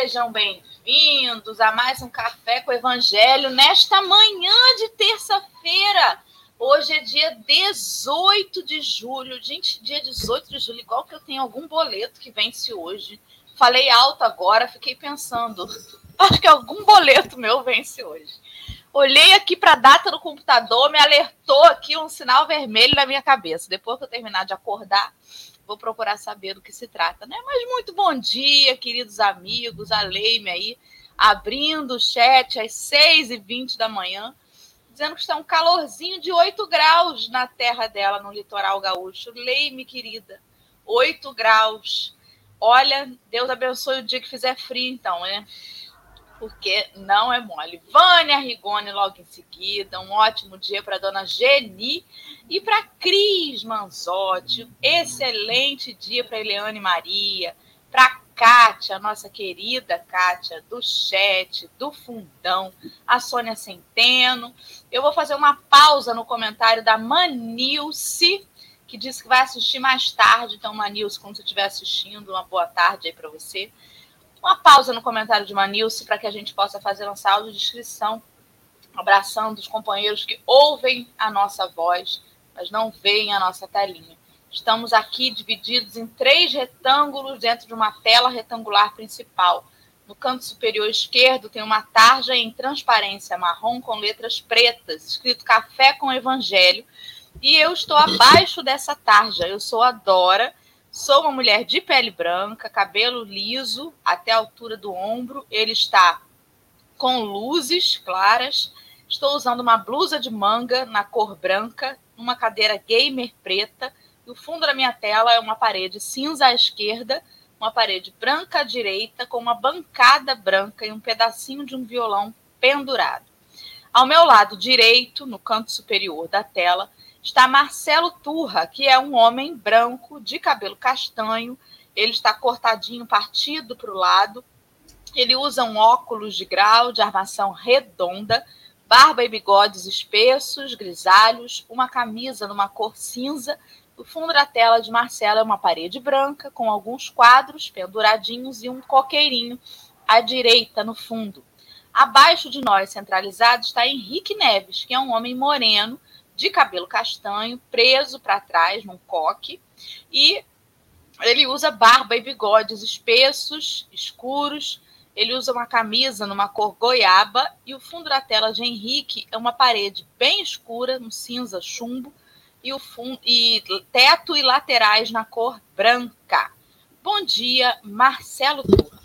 sejam bem-vindos a mais um Café com o Evangelho nesta manhã de terça-feira. Hoje é dia 18 de julho. Gente, dia 18 de julho, igual que eu tenho algum boleto que vence hoje. Falei alto agora, fiquei pensando. Acho que algum boleto meu vence hoje. Olhei aqui para a data do computador, me alertou aqui um sinal vermelho na minha cabeça. Depois que eu terminar de acordar, vou procurar saber do que se trata, né? Mas muito bom dia, queridos amigos, a Leime aí, abrindo o chat às 6h20 da manhã, dizendo que está um calorzinho de 8 graus na terra dela, no litoral gaúcho. Leime, querida, 8 graus. Olha, Deus abençoe o dia que fizer frio, então, né? Porque não é mole. Vânia Rigoni logo em seguida, um ótimo dia para dona Geni e para Cris Manzotti, excelente dia para Eliane Maria, para Kátia, nossa querida Kátia, do chat, do fundão, a Sônia Centeno. Eu vou fazer uma pausa no comentário da Manilce, que disse que vai assistir mais tarde. Então, Manilce, quando você estiver assistindo, uma boa tarde aí para você. Uma pausa no comentário de Manilce para que a gente possa fazer um saldo de inscrição, abraçando os companheiros que ouvem a nossa voz, mas não veem a nossa telinha. Estamos aqui divididos em três retângulos dentro de uma tela retangular principal. No canto superior esquerdo tem uma tarja em transparência marrom com letras pretas, escrito Café com Evangelho. E eu estou abaixo dessa tarja. Eu sou a Dora Sou uma mulher de pele branca, cabelo liso até a altura do ombro. Ele está com luzes claras. Estou usando uma blusa de manga na cor branca, uma cadeira gamer preta. E o fundo da minha tela é uma parede cinza à esquerda, uma parede branca à direita, com uma bancada branca e um pedacinho de um violão pendurado. Ao meu lado direito, no canto superior da tela, está Marcelo Turra, que é um homem branco, de cabelo castanho. Ele está cortadinho, partido para o lado. Ele usa um óculos de grau de armação redonda, barba e bigodes espessos, grisalhos, uma camisa numa cor cinza. O fundo da tela de Marcelo é uma parede branca, com alguns quadros penduradinhos e um coqueirinho à direita no fundo. Abaixo de nós, centralizado, está Henrique Neves, que é um homem moreno, de cabelo castanho, preso para trás num coque, e ele usa barba e bigodes espessos, escuros. Ele usa uma camisa numa cor goiaba e o fundo da tela de Henrique é uma parede bem escura, no cinza chumbo, e o fundo e teto e laterais na cor branca. Bom dia, Marcelo Turra.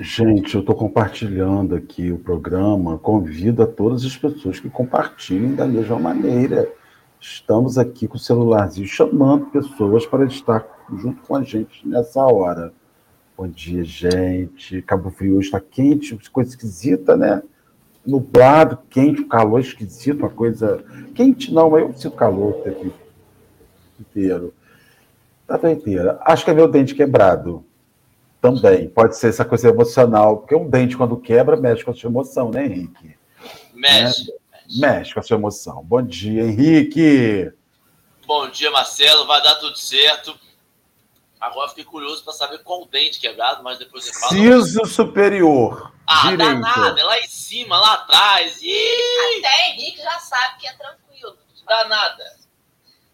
Gente, eu estou compartilhando aqui o programa. Convido a todas as pessoas que compartilhem da mesma maneira. Estamos aqui com o celularzinho chamando pessoas para estar junto com a gente nessa hora. Bom dia, gente. Cabo Frio está quente, coisa esquisita, né? Nublado, quente, calor esquisito, uma coisa. Quente não, mas eu sinto calor o tempo inteiro. Tá inteira. Acho que é meu dente quebrado. Também, pode ser essa coisa emocional, porque um dente, quando quebra, mexe com a sua emoção, né, Henrique? Mexe. Né? Mexe. mexe com a sua emoção. Bom dia, Henrique. Bom dia, Marcelo. Vai dar tudo certo. Agora fiquei curioso para saber qual dente quebrado, mas depois você fala. Siso superior. Ah, direito. dá nada, é lá em cima, lá atrás. Ih! Até Henrique já sabe que é tranquilo. Dá nada.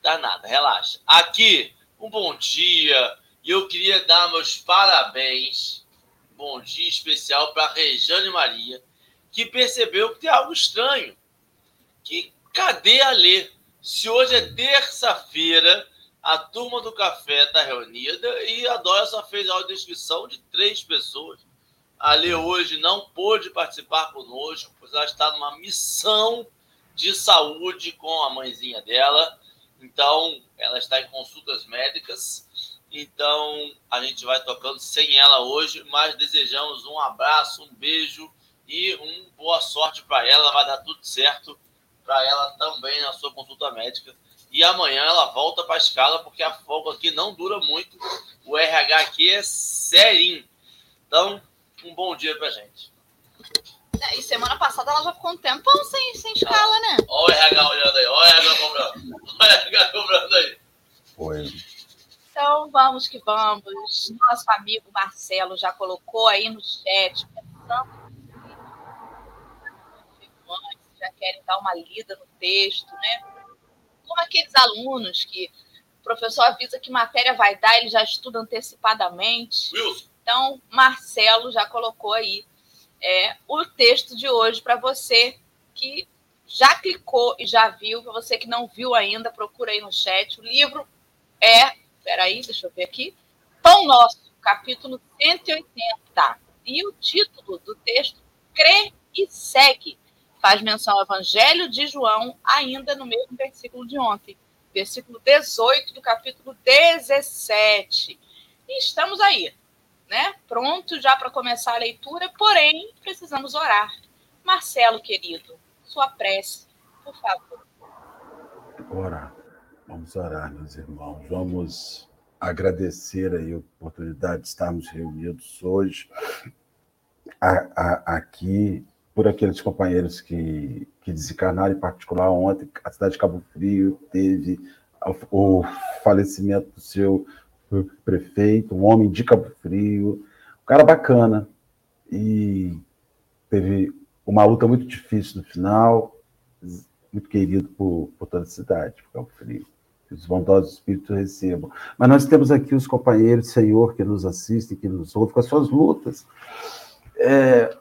Dá nada, relaxa. Aqui, um bom dia e eu queria dar meus parabéns, bom dia especial para Rejane Maria, que percebeu que tem algo estranho. Que cadê a Lê? Se hoje é terça-feira, a turma do café está reunida e a Dora só fez a descrição de três pessoas. A Lê hoje não pôde participar conosco, pois ela está numa missão de saúde com a mãezinha dela. Então, ela está em consultas médicas então, a gente vai tocando sem ela hoje, mas desejamos um abraço, um beijo e um boa sorte para ela. Vai dar tudo certo para ela também na sua consulta médica. E amanhã ela volta para a escala, porque a folga aqui não dura muito. O RH aqui é serinho. Então, um bom dia para gente. É, e semana passada ela já ficou um tempão sem, sem escala, né? Olha o RH olhando aí, olha o RH cobrando. Olha o RH cobrando aí. Foi. Então vamos que vamos. Nosso amigo Marcelo já colocou aí no chat, pensando já querem dar uma lida no texto, né? Como aqueles alunos que o professor avisa que matéria vai dar, ele já estuda antecipadamente. Então, Marcelo já colocou aí é, o texto de hoje para você que já clicou e já viu, para você que não viu ainda, procura aí no chat. O livro é, peraí, deixa eu ver aqui, Pão Nosso, capítulo 180. E o título do texto, Crê e Segue faz menção ao Evangelho de João, ainda no mesmo versículo de ontem, versículo 18 do capítulo 17. E estamos aí, né? Pronto já para começar a leitura, porém precisamos orar. Marcelo, querido, sua prece, por favor. Orar. Vamos orar, meus irmãos. Vamos agradecer aí a oportunidade de estarmos reunidos hoje aqui por aqueles companheiros que, que desencarnaram, em particular ontem, a cidade de Cabo Frio teve o falecimento do seu prefeito, um homem de Cabo Frio, um cara bacana, e teve uma luta muito difícil no final, muito querido por, por toda a cidade, por Cabo Frio. Que os bondosos espíritos recebam. Mas nós temos aqui os companheiros, Senhor, que nos assistem, que nos ouvem com as suas lutas. É,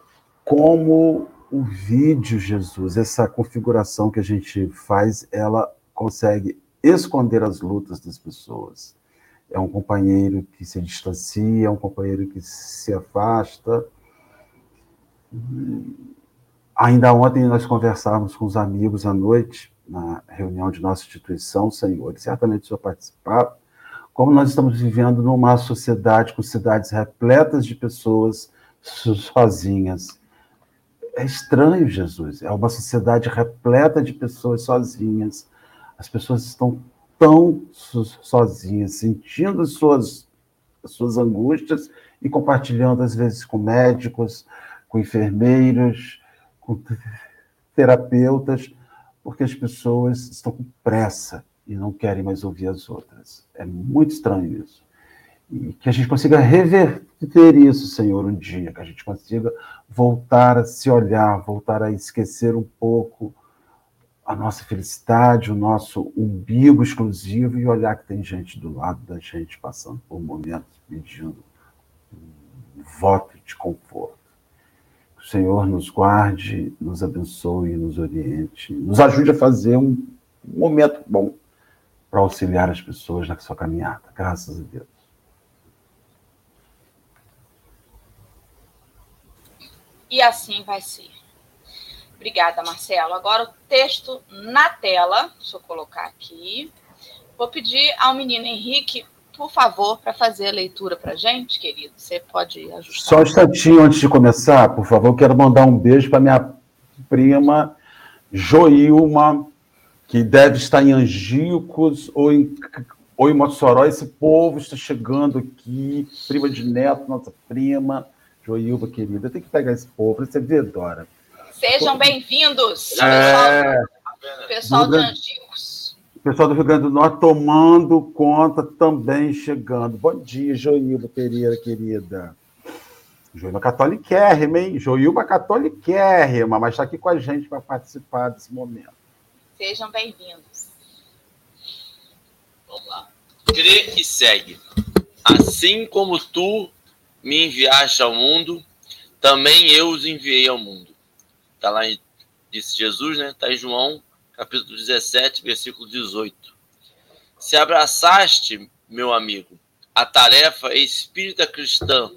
como o vídeo, Jesus, essa configuração que a gente faz, ela consegue esconder as lutas das pessoas. É um companheiro que se distancia, é um companheiro que se afasta. Ainda ontem nós conversávamos com os amigos à noite, na reunião de nossa instituição, Senhor, e certamente o senhor participava, como nós estamos vivendo numa sociedade com cidades repletas de pessoas sozinhas, é estranho, Jesus. É uma sociedade repleta de pessoas sozinhas. As pessoas estão tão sozinhas, sentindo as suas, as suas angústias e compartilhando, às vezes, com médicos, com enfermeiros, com terapeutas, porque as pessoas estão com pressa e não querem mais ouvir as outras. É muito estranho isso. E que a gente consiga reverter isso, Senhor, um dia, que a gente consiga voltar a se olhar, voltar a esquecer um pouco a nossa felicidade, o nosso umbigo exclusivo e olhar que tem gente do lado da gente passando por momentos pedindo um voto de conforto. O Senhor nos guarde, nos abençoe, nos oriente, nos ajude a fazer um momento bom para auxiliar as pessoas na sua caminhada. Graças a Deus. e assim vai ser. Obrigada, Marcelo. Agora o texto na tela, deixa eu colocar aqui. Vou pedir ao menino Henrique, por favor, para fazer a leitura para gente, querido. Você pode ajustar. Só um instantinho antes de começar, por favor, quero mandar um beijo para minha prima Joilma, que deve estar em Angicos ou em, ou em Mossoró. Esse povo está chegando aqui, prima de neto, nossa prima. Joilva, querida, tem que pegar esse povo, você vê, Dora. Sejam bem-vindos, é... pessoal, do Angicos. Pessoal do Rio Grande do Norte tomando conta também chegando. Bom dia, Joilva Pereira, querida. Joilva Catoliquérrima, hein? Joilva Catoliquérrima, mas está aqui com a gente para participar desse momento. Sejam bem-vindos. Vamos lá. Crê e segue. Assim como tu me enviaste ao mundo, também eu os enviei ao mundo. Está lá, em, disse Jesus, né? Está em João, capítulo 17, versículo 18. Se abraçaste, meu amigo, a tarefa espírita cristã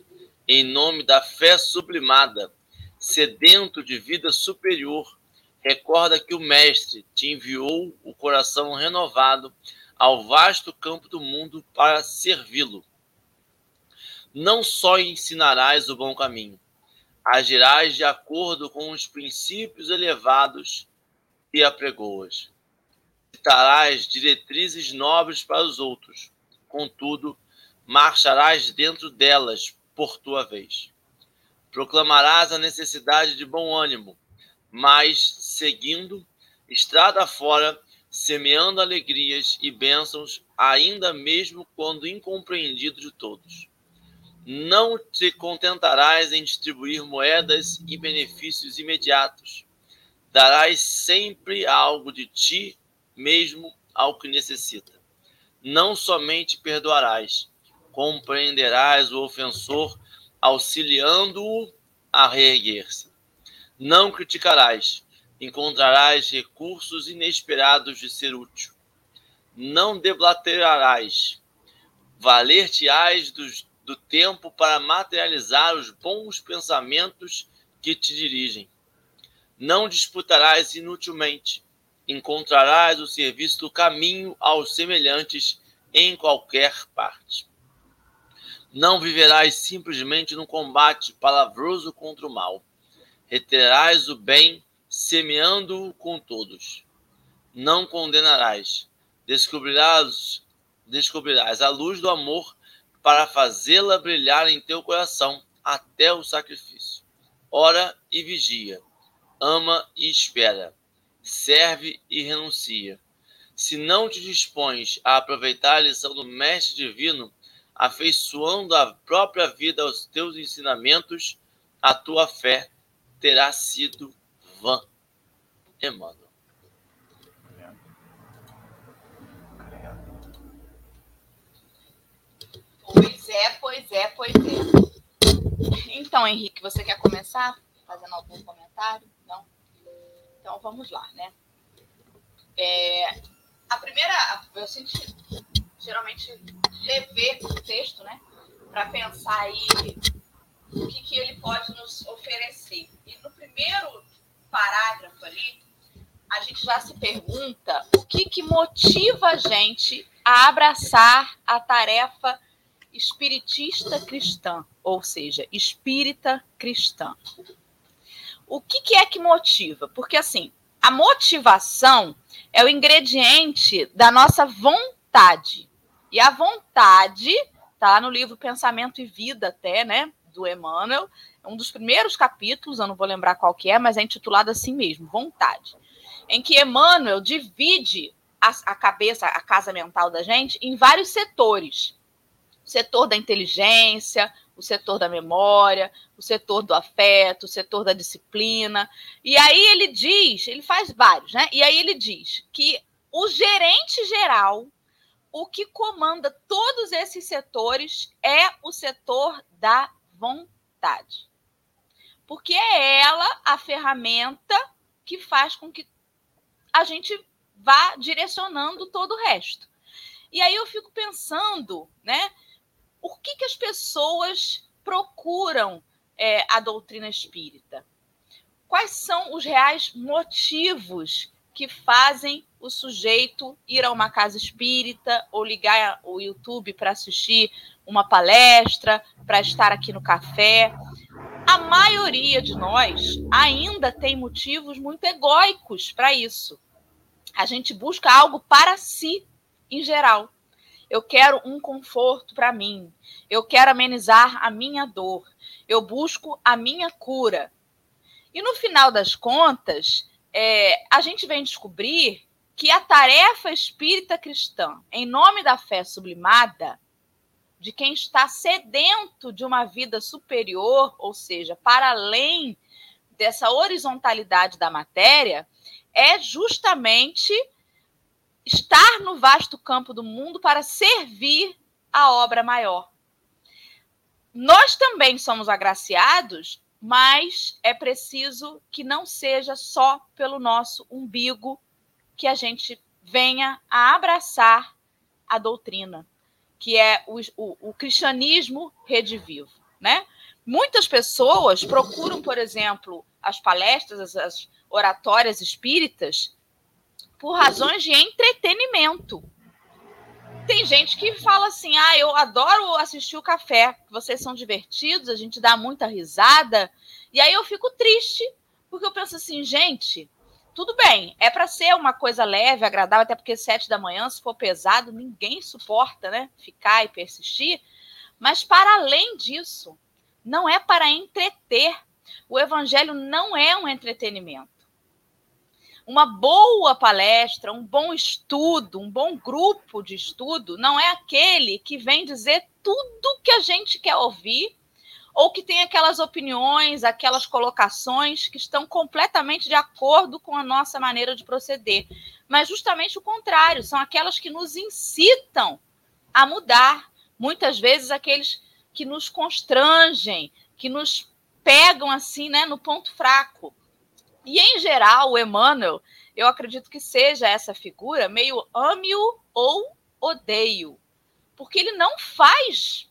em nome da fé sublimada, sedento de vida superior, recorda que o Mestre te enviou o coração renovado ao vasto campo do mundo para servi-lo não só ensinarás o bom caminho, agirás de acordo com os princípios elevados e apregoas. Citarás diretrizes nobres para os outros, contudo, marcharás dentro delas por tua vez. Proclamarás a necessidade de bom ânimo, mas, seguindo, estrada fora, semeando alegrias e bênçãos, ainda mesmo quando incompreendido de todos. Não te contentarás em distribuir moedas e benefícios imediatos. Darás sempre algo de ti mesmo ao que necessita. Não somente perdoarás, compreenderás o ofensor, auxiliando-o a reerguer-se. Não criticarás, encontrarás recursos inesperados de ser útil. Não deblaterarás, valer-te-ás do tempo para materializar os bons pensamentos que te dirigem. Não disputarás inutilmente, encontrarás o serviço do caminho aos semelhantes em qualquer parte. Não viverás simplesmente no combate palavroso contra o mal. Reterás o bem semeando-o com todos. Não condenarás, descobrirás, descobrirás a luz do amor para fazê-la brilhar em teu coração até o sacrifício. Ora e vigia, ama e espera, serve e renuncia. Se não te dispões a aproveitar a lição do Mestre Divino, afeiçoando a própria vida aos teus ensinamentos, a tua fé terá sido Van Emmanuel. Pois é, pois é, pois é. Então, Henrique, você quer começar fazendo algum comentário? Então, vamos lá, né? É, a primeira, eu senti, geralmente, rever o texto, né? Para pensar aí o que, que ele pode nos oferecer. E no primeiro parágrafo ali, a gente já se pergunta o que, que motiva a gente a abraçar a tarefa espiritista cristã, ou seja, espírita cristã. O que, que é que motiva? Porque, assim, a motivação é o ingrediente da nossa vontade. E a vontade, tá no livro Pensamento e Vida, até, né, do Emmanuel, um dos primeiros capítulos, eu não vou lembrar qual que é, mas é intitulado assim mesmo, Vontade, em que Emmanuel divide a, a cabeça, a casa mental da gente em vários setores. Setor da inteligência, o setor da memória, o setor do afeto, o setor da disciplina. E aí ele diz, ele faz vários, né? E aí ele diz que o gerente geral, o que comanda todos esses setores é o setor da vontade porque é ela a ferramenta que faz com que a gente vá direcionando todo o resto. E aí eu fico pensando, né? Por que, que as pessoas procuram é, a doutrina espírita? Quais são os reais motivos que fazem o sujeito ir a uma casa espírita ou ligar o YouTube para assistir uma palestra, para estar aqui no café? A maioria de nós ainda tem motivos muito egóicos para isso. A gente busca algo para si, em geral. Eu quero um conforto para mim. Eu quero amenizar a minha dor. Eu busco a minha cura. E no final das contas, é, a gente vem descobrir que a tarefa espírita cristã, em nome da fé sublimada, de quem está sedento de uma vida superior, ou seja, para além dessa horizontalidade da matéria, é justamente estar no vasto campo do mundo para servir a obra maior. Nós também somos agraciados, mas é preciso que não seja só pelo nosso umbigo que a gente venha a abraçar a doutrina que é o, o, o cristianismo redivivo, né? Muitas pessoas procuram, por exemplo, as palestras, as, as oratórias espíritas, por razões de entretenimento. Tem gente que fala assim: ah, eu adoro assistir o café, vocês são divertidos, a gente dá muita risada. E aí eu fico triste, porque eu penso assim, gente, tudo bem, é para ser uma coisa leve, agradável, até porque sete da manhã, se for pesado, ninguém suporta, né? Ficar e persistir. Mas para além disso, não é para entreter. O evangelho não é um entretenimento. Uma boa palestra, um bom estudo, um bom grupo de estudo, não é aquele que vem dizer tudo que a gente quer ouvir ou que tem aquelas opiniões, aquelas colocações que estão completamente de acordo com a nossa maneira de proceder. Mas justamente o contrário, são aquelas que nos incitam a mudar. Muitas vezes aqueles que nos constrangem, que nos pegam assim, né, no ponto fraco. E, em geral, o Emmanuel, eu acredito que seja essa figura meio ame-o ou odeio. Porque ele não faz,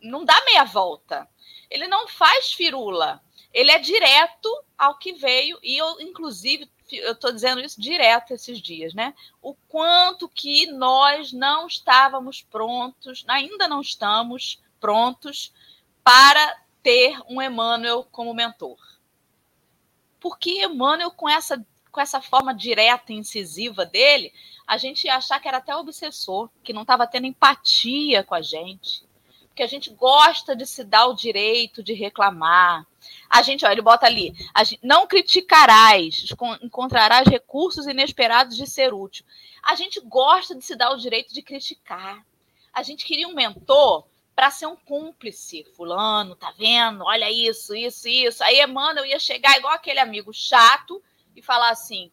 não dá meia volta. Ele não faz firula. Ele é direto ao que veio. E eu, inclusive, eu estou dizendo isso direto esses dias, né? O quanto que nós não estávamos prontos, ainda não estamos prontos para ter um Emmanuel como mentor porque Emmanuel, com essa, com essa forma direta e incisiva dele, a gente ia achar que era até obsessor, que não estava tendo empatia com a gente. Porque a gente gosta de se dar o direito de reclamar. A gente, olha, ele bota ali, gente, não criticarás, encontrarás recursos inesperados de ser útil. A gente gosta de se dar o direito de criticar. A gente queria um mentor para ser um cúmplice. Fulano, tá vendo? Olha isso, isso, isso. Aí Emmanuel ia chegar igual aquele amigo chato e falar assim: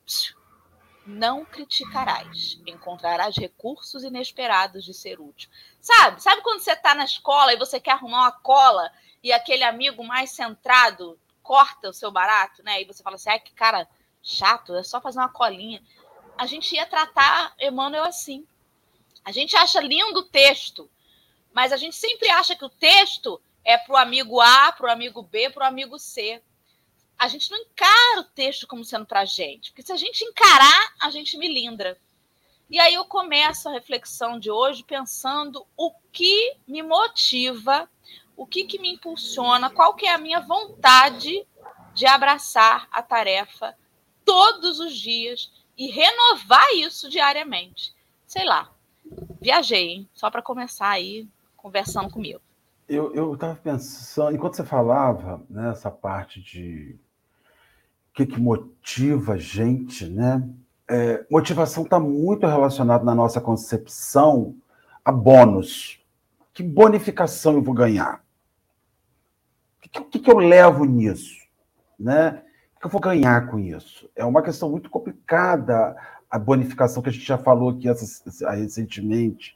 não criticarás, encontrarás recursos inesperados de ser útil. Sabe? Sabe quando você está na escola e você quer arrumar uma cola e aquele amigo mais centrado corta o seu barato, né? E você fala assim: ai, que cara chato, é só fazer uma colinha. A gente ia tratar Emmanuel assim. A gente acha lindo o texto, mas a gente sempre acha que o texto é para o amigo A, para o amigo B, para o amigo C. A gente não encara o texto como sendo para a gente, porque se a gente encarar, a gente milindra. E aí eu começo a reflexão de hoje pensando o que me motiva, o que, que me impulsiona, qual que é a minha vontade de abraçar a tarefa todos os dias e renovar isso diariamente. Sei lá, viajei, hein? Só para começar aí conversando comigo. Eu estava pensando, enquanto você falava, né, essa parte de o que, que motiva a gente, né? É, motivação está muito relacionada na nossa concepção a bônus. Que bonificação eu vou ganhar? O que, que, que eu levo nisso? Né? O que eu vou ganhar com isso? É uma questão muito complicada a bonificação que a gente já falou aqui recentemente.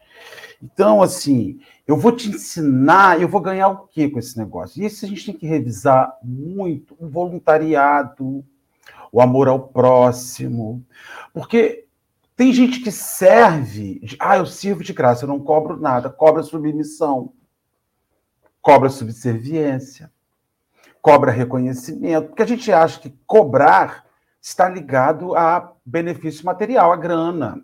Então, assim, eu vou te ensinar, eu vou ganhar o quê com esse negócio? E isso a gente tem que revisar muito, o voluntariado, o amor ao próximo, porque tem gente que serve, de, ah, eu sirvo de graça, eu não cobro nada, cobra submissão, cobra subserviência, cobra reconhecimento, porque a gente acha que cobrar está ligado a benefício material, a grana.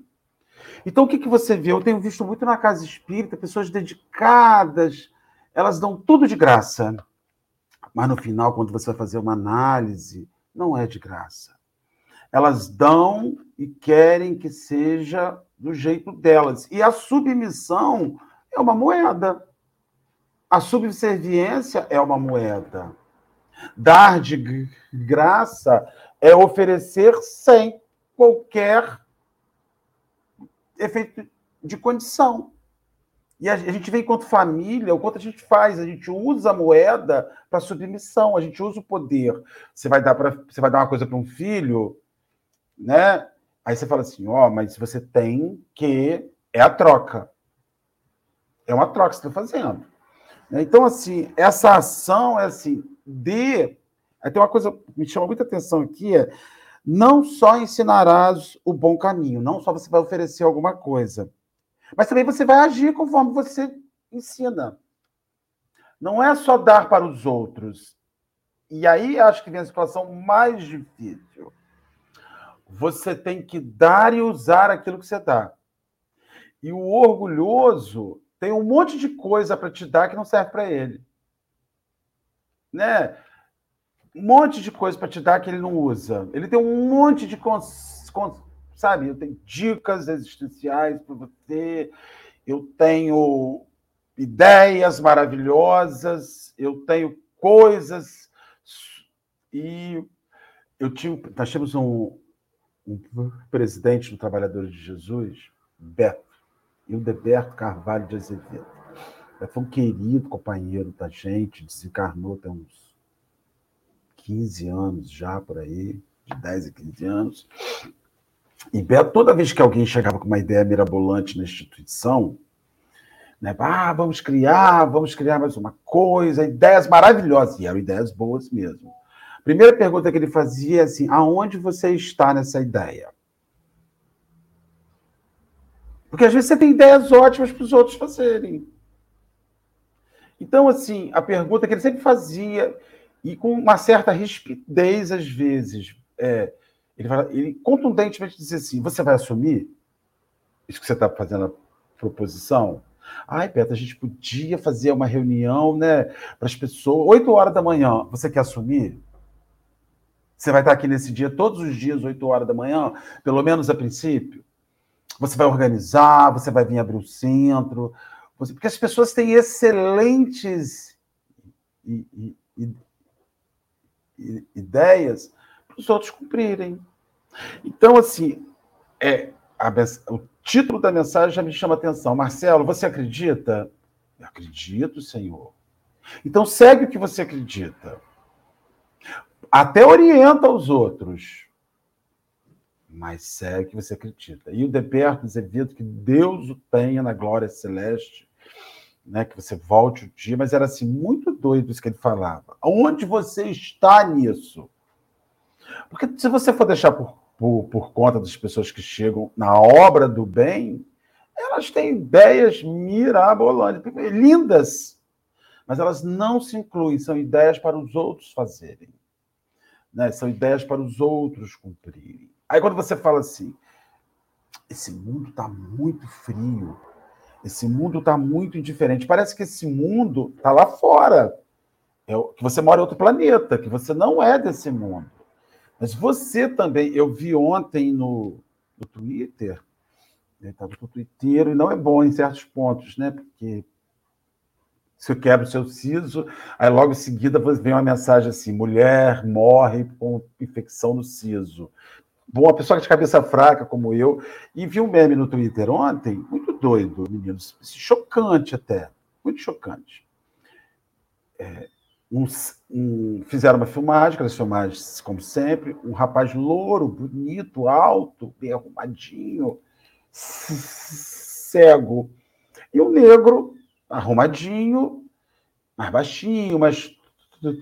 Então, o que, que você vê? Eu tenho visto muito na casa espírita pessoas dedicadas, elas dão tudo de graça. Mas no final, quando você vai fazer uma análise, não é de graça. Elas dão e querem que seja do jeito delas. E a submissão é uma moeda. A subserviência é uma moeda. Dar de graça é oferecer sem qualquer efeito de condição. E a gente vê enquanto família, o quanto a gente faz, a gente usa a moeda para submissão, a gente usa o poder. Você vai dar para você vai dar uma coisa para um filho, né? Aí você fala assim, ó, oh, mas você tem que é a troca. É uma troca que você está fazendo. Então, assim, essa ação é assim, de Aí tem uma coisa que me chama muita atenção aqui, é não só ensinarás o bom caminho, não só você vai oferecer alguma coisa, mas também você vai agir conforme você ensina. Não é só dar para os outros. E aí acho que vem a situação mais difícil. Você tem que dar e usar aquilo que você dá. E o orgulhoso tem um monte de coisa para te dar que não serve para ele. Né? Um monte de coisa para te dar que ele não usa. Ele tem um monte de cons, cons, sabe? Eu tenho dicas existenciais para você. Eu tenho ideias maravilhosas. Eu tenho coisas e eu tinha, nós tínhamos um, um presidente do Trabalhadores de Jesus, Beto, e o Deberto Carvalho de Azevedo. Foi um querido companheiro da gente, desencarnou tem uns 15 anos já por aí, de 10 a 15 anos. E Beto, toda vez que alguém chegava com uma ideia mirabolante na instituição, né, ah, vamos criar, vamos criar mais uma coisa, ideias maravilhosas, e eram ideias boas mesmo. Primeira pergunta que ele fazia é assim: aonde você está nessa ideia? Porque às vezes você tem ideias ótimas para os outros fazerem. Então, assim, a pergunta que ele sempre fazia, e com uma certa rispidez às vezes, é, ele, fala, ele contundentemente dizia assim: você vai assumir isso que você está fazendo a proposição? Ai, Petra, a gente podia fazer uma reunião, né, para as pessoas, 8 horas da manhã. Você quer assumir? Você vai estar aqui nesse dia todos os dias, 8 horas da manhã, pelo menos a princípio? Você vai organizar, você vai vir abrir o centro, porque as pessoas têm excelentes ideias para os outros cumprirem. Então, assim, é, a, o título da mensagem já me chama atenção. Marcelo, você acredita? Eu acredito, Senhor. Então segue o que você acredita. Até orienta os outros. Mas segue o que você acredita. E o Deperto Azevedo, que Deus o tenha na glória celeste, né, que você volte o dia, mas era assim, muito doido isso que ele falava. Onde você está nisso? Porque se você for deixar por por, por conta das pessoas que chegam na obra do bem, elas têm ideias mirabolantes, lindas, mas elas não se incluem, são ideias para os outros fazerem. Né? São ideias para os outros cumprirem. Aí quando você fala assim, esse mundo está muito frio, esse mundo está muito indiferente, parece que esse mundo está lá fora, é, que você mora em outro planeta, que você não é desse mundo. Mas você também, eu vi ontem no, no Twitter, estava no Twitter, e não é bom em certos pontos, né? Porque você quebra o seu siso, aí logo em seguida vem uma mensagem assim: mulher morre com infecção no siso. Bom, uma pessoa de cabeça fraca como eu, e vi um meme no Twitter ontem, muito doido, meninos, chocante até, muito chocante. É, um, um, fizeram uma filmagem, aquelas filmagens, como sempre, um rapaz louro, bonito, alto, bem arrumadinho, cego. E um negro, arrumadinho, mais baixinho, mais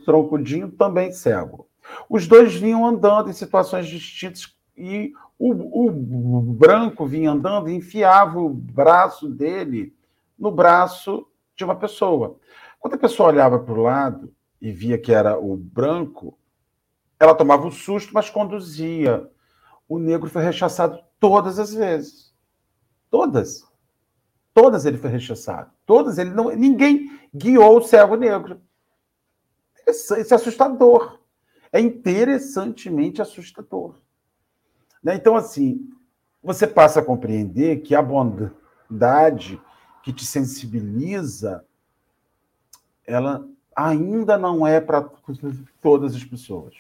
troncudinho, também cego. Os dois vinham andando em situações distintas e o, o branco vinha andando e enfiava o braço dele no braço de uma pessoa. Quando a pessoa olhava para o lado, e via que era o branco, ela tomava um susto, mas conduzia. O negro foi rechaçado todas as vezes. Todas. Todas ele foi rechaçado. Todas ele não. Ninguém guiou o cego negro. Isso é assustador. É interessantemente assustador. Né? Então, assim, você passa a compreender que a bondade que te sensibiliza, ela ainda não é para todas as pessoas.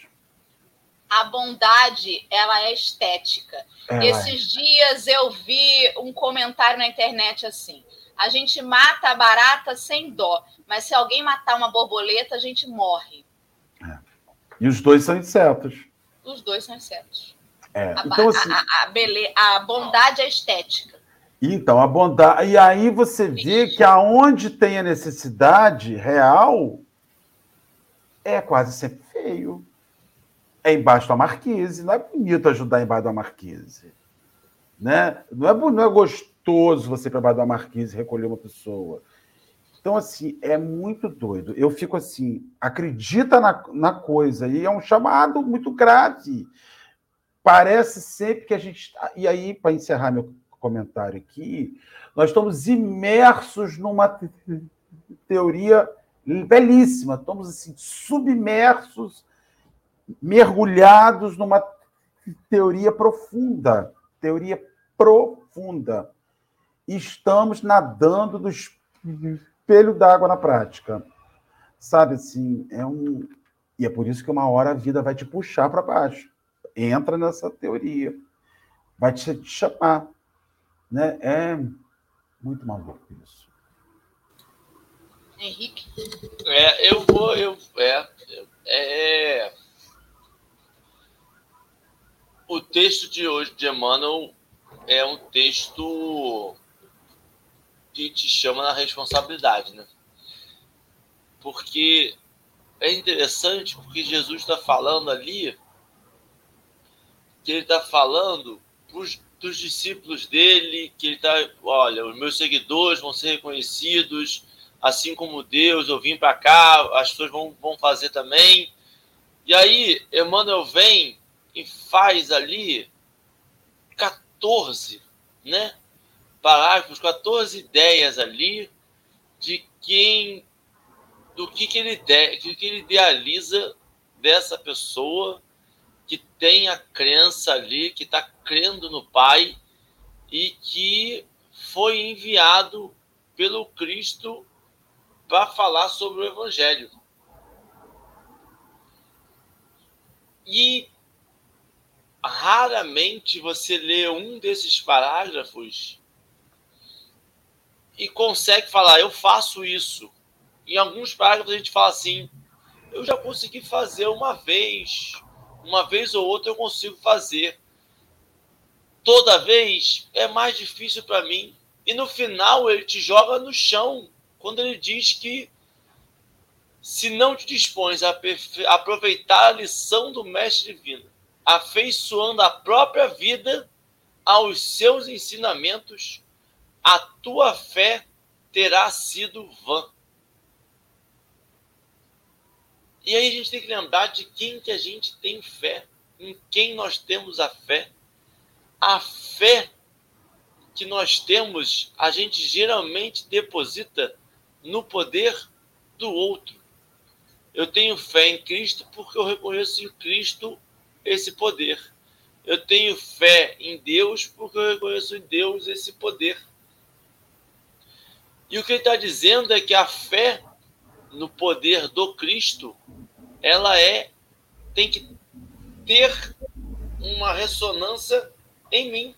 A bondade, ela é estética. Ela é. Esses é. dias eu vi um comentário na internet assim: a gente mata a barata sem dó, mas se alguém matar uma borboleta, a gente morre. É. E os dois são insetos. Os dois são insetos. É. A, então, assim... a, a, a, bele... a bondade é estética. Então, a bondade. E aí você vê que aonde tem a necessidade real, é quase sempre feio. É embaixo da marquise, não é bonito ajudar embaixo da marquise. Né? Não, é, não é gostoso você ir para embaixo da marquise recolher uma pessoa. Então, assim, é muito doido. Eu fico assim, acredita na, na coisa, e é um chamado muito grave. Parece sempre que a gente está. E aí, para encerrar meu comentário aqui, nós estamos imersos numa teoria belíssima. Estamos assim, submersos, mergulhados numa teoria profunda, teoria profunda. Estamos nadando do espelho d'água na prática. Sabe assim, é um e é por isso que uma hora a vida vai te puxar para baixo. Entra nessa teoria. vai te chamar. Né? É muito maluco isso. Henrique? É, eu vou, eu, é, é, o texto de hoje de Emmanuel é um texto que te chama na responsabilidade, né? Porque é interessante porque Jesus está falando ali que ele está falando pros, dos discípulos dele, que ele está, olha, os meus seguidores vão ser reconhecidos, assim como Deus, eu vim para cá, as pessoas vão, vão fazer também. E aí, Emmanuel vem e faz ali 14, né? Parágrafos, 14 ideias ali de quem, do que, que, ele, de, que, que ele idealiza dessa pessoa que tem a crença ali, que está crendo no Pai e que foi enviado pelo Cristo para falar sobre o Evangelho. E raramente você lê um desses parágrafos e consegue falar, eu faço isso. Em alguns parágrafos a gente fala assim, eu já consegui fazer uma vez, uma vez ou outra eu consigo fazer. Toda vez é mais difícil para mim. E no final ele te joga no chão quando ele diz que se não te dispões a aproveitar a lição do Mestre Divino, afeiçoando a própria vida aos seus ensinamentos, a tua fé terá sido vã. E aí a gente tem que lembrar de quem que a gente tem fé, em quem nós temos a fé. A fé que nós temos, a gente geralmente deposita no poder do outro. Eu tenho fé em Cristo porque eu reconheço em Cristo esse poder. Eu tenho fé em Deus porque eu reconheço em Deus esse poder. E o que ele está dizendo é que a fé no poder do Cristo ela é tem que ter uma ressonância em mim.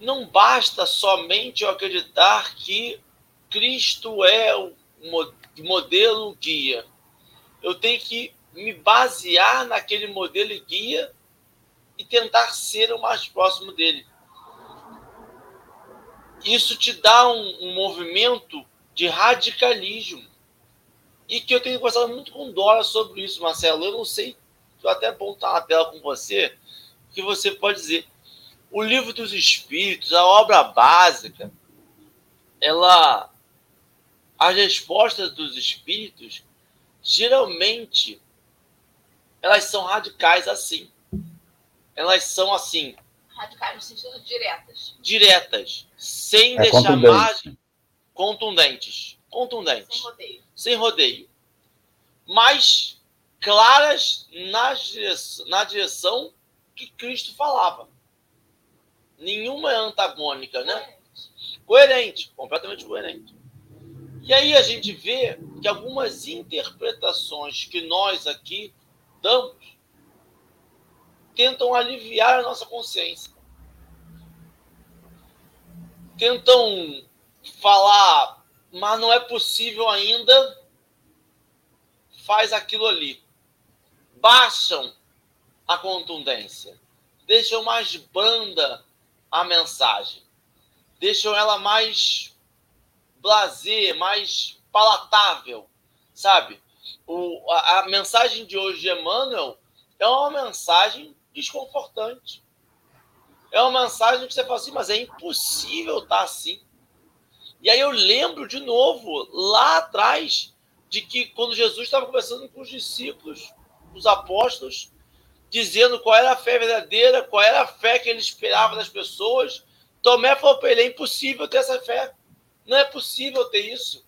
Não basta somente eu acreditar que Cristo é o modelo guia. Eu tenho que me basear naquele modelo guia e tentar ser o mais próximo dele. Isso te dá um, um movimento de radicalismo e que eu tenho conversado muito com Dora sobre isso, Marcelo. Eu não sei, eu até estar na tela com você, que você pode dizer. O livro dos Espíritos, a obra básica, ela, as respostas dos Espíritos, geralmente, elas são radicais assim. Elas são assim. Radicais no sentido diretas. Diretas, sem é deixar margem contundentes. Contundentes. Sem rodeio sem rodeio, mas claras na direção, na direção que Cristo falava. Nenhuma é antagônica, né? Coerente, completamente coerente. E aí a gente vê que algumas interpretações que nós aqui damos tentam aliviar a nossa consciência. Tentam falar mas não é possível ainda, faz aquilo ali. Baixam a contundência, deixam mais branda a mensagem, deixam ela mais blazer, mais palatável, sabe? O, a, a mensagem de hoje de Emmanuel é uma mensagem desconfortante. É uma mensagem que você fala assim, mas é impossível estar assim. E aí eu lembro de novo, lá atrás, de que quando Jesus estava conversando com os discípulos, os apóstolos, dizendo qual era a fé verdadeira, qual era a fé que ele esperava das pessoas, Tomé falou para ele: é impossível ter essa fé. Não é possível ter isso.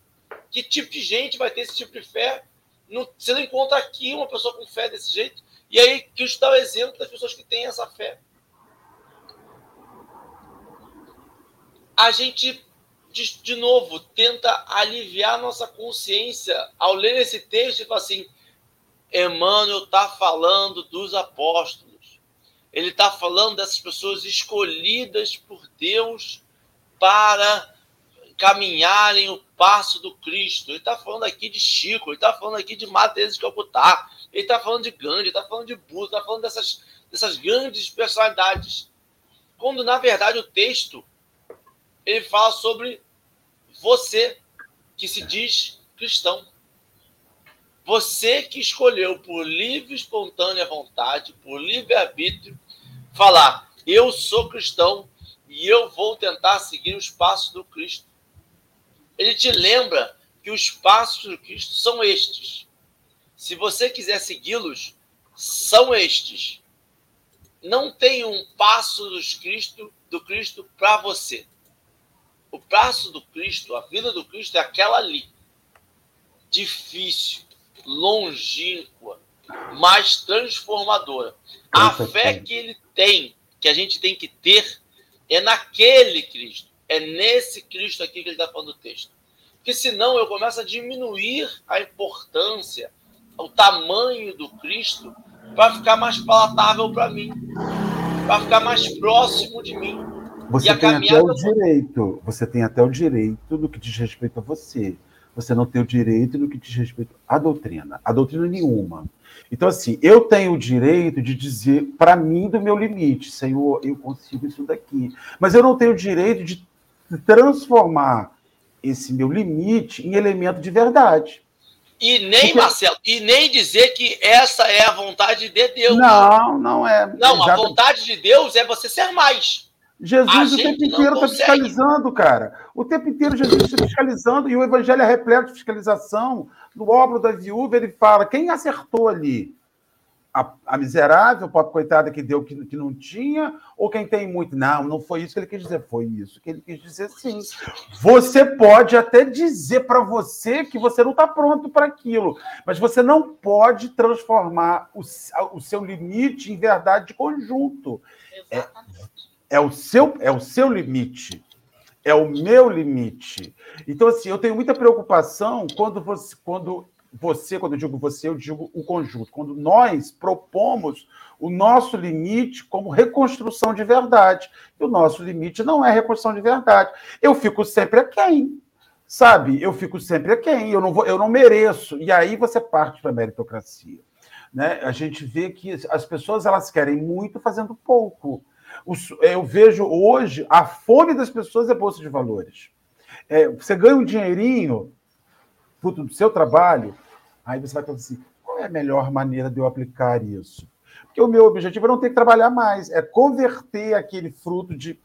Que tipo de gente vai ter esse tipo de fé? Não, você não encontra aqui uma pessoa com fé desse jeito. E aí, Cristo dá o exemplo das pessoas que têm essa fé. A gente de, de novo, tenta aliviar nossa consciência ao ler esse texto e falar assim: Emmanuel está falando dos apóstolos. Ele está falando dessas pessoas escolhidas por Deus para caminharem o passo do Cristo. Ele está falando aqui de Chico, ele está falando aqui de Matheus de Calcutá, ele está falando de Gandhi, ele está falando de Buda, está falando dessas, dessas grandes personalidades. Quando, na verdade, o texto ele fala sobre você que se diz cristão. Você que escolheu por livre e espontânea vontade, por livre-arbítrio, falar: eu sou cristão e eu vou tentar seguir os passos do Cristo. Ele te lembra que os passos do Cristo são estes. Se você quiser segui-los, são estes. Não tem um passo dos Cristo, do Cristo para você. O passo do Cristo, a vida do Cristo é aquela ali. Difícil, longínqua, mas transformadora. A fé que ele tem, que a gente tem que ter, é naquele Cristo. É nesse Cristo aqui que ele está falando o texto. Porque senão eu começo a diminuir a importância, o tamanho do Cristo, para ficar mais palatável para mim, para ficar mais próximo de mim. Você tem até o direito, você tem até o direito do que diz respeito a você. Você não tem o direito do que diz respeito à doutrina, a doutrina nenhuma. Então, assim, eu tenho o direito de dizer para mim do meu limite, Senhor, eu consigo isso daqui. Mas eu não tenho o direito de transformar esse meu limite em elemento de verdade. E nem, Porque... Marcelo, e nem dizer que essa é a vontade de Deus. Não, não é. Não, a vontade de Deus é você ser mais. Jesus o tempo inteiro está fiscalizando, cara. O tempo inteiro Jesus está fiscalizando e o evangelho é repleto de fiscalização. No óbolo da viúva, ele fala: quem acertou ali? A, a miserável, a pobre coitada que deu que, que não tinha, ou quem tem muito? Não, não foi isso que ele quis dizer, foi isso que ele quis dizer sim. Você pode até dizer para você que você não está pronto para aquilo, mas você não pode transformar o, o seu limite em verdade de conjunto. É, é o seu, é o seu limite. É o meu limite. Então, assim, eu tenho muita preocupação quando você, quando você, quando eu digo você, eu digo o conjunto. Quando nós propomos o nosso limite como reconstrução de verdade. E o nosso limite não é reconstrução de verdade. Eu fico sempre aquém. Sabe? Eu fico sempre aquém. Eu não, vou, eu não mereço. E aí você parte para a meritocracia. Né? A gente vê que as pessoas elas querem muito fazendo pouco. Eu vejo hoje a fome das pessoas é bolsa de valores. É, você ganha um dinheirinho fruto do seu trabalho, aí você vai pensar assim: qual é a melhor maneira de eu aplicar isso? Porque o meu objetivo é não ter que trabalhar mais, é converter aquele fruto de,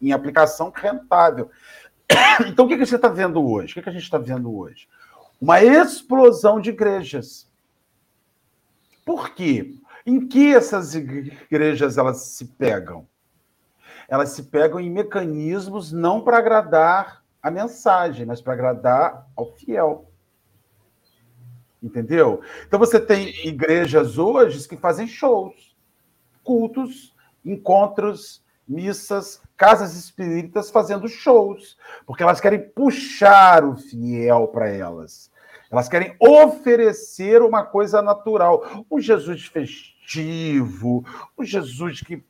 em aplicação rentável. Então, o que, que você está vendo hoje? O que, que a gente está vendo hoje? Uma explosão de igrejas. Por quê? Em que essas igrejas elas se pegam? Elas se pegam em mecanismos não para agradar a mensagem, mas para agradar ao fiel. Entendeu? Então você tem igrejas hoje que fazem shows, cultos, encontros, missas, casas espíritas fazendo shows, porque elas querem puxar o fiel para elas. Elas querem oferecer uma coisa natural. O Jesus festivo, o Jesus que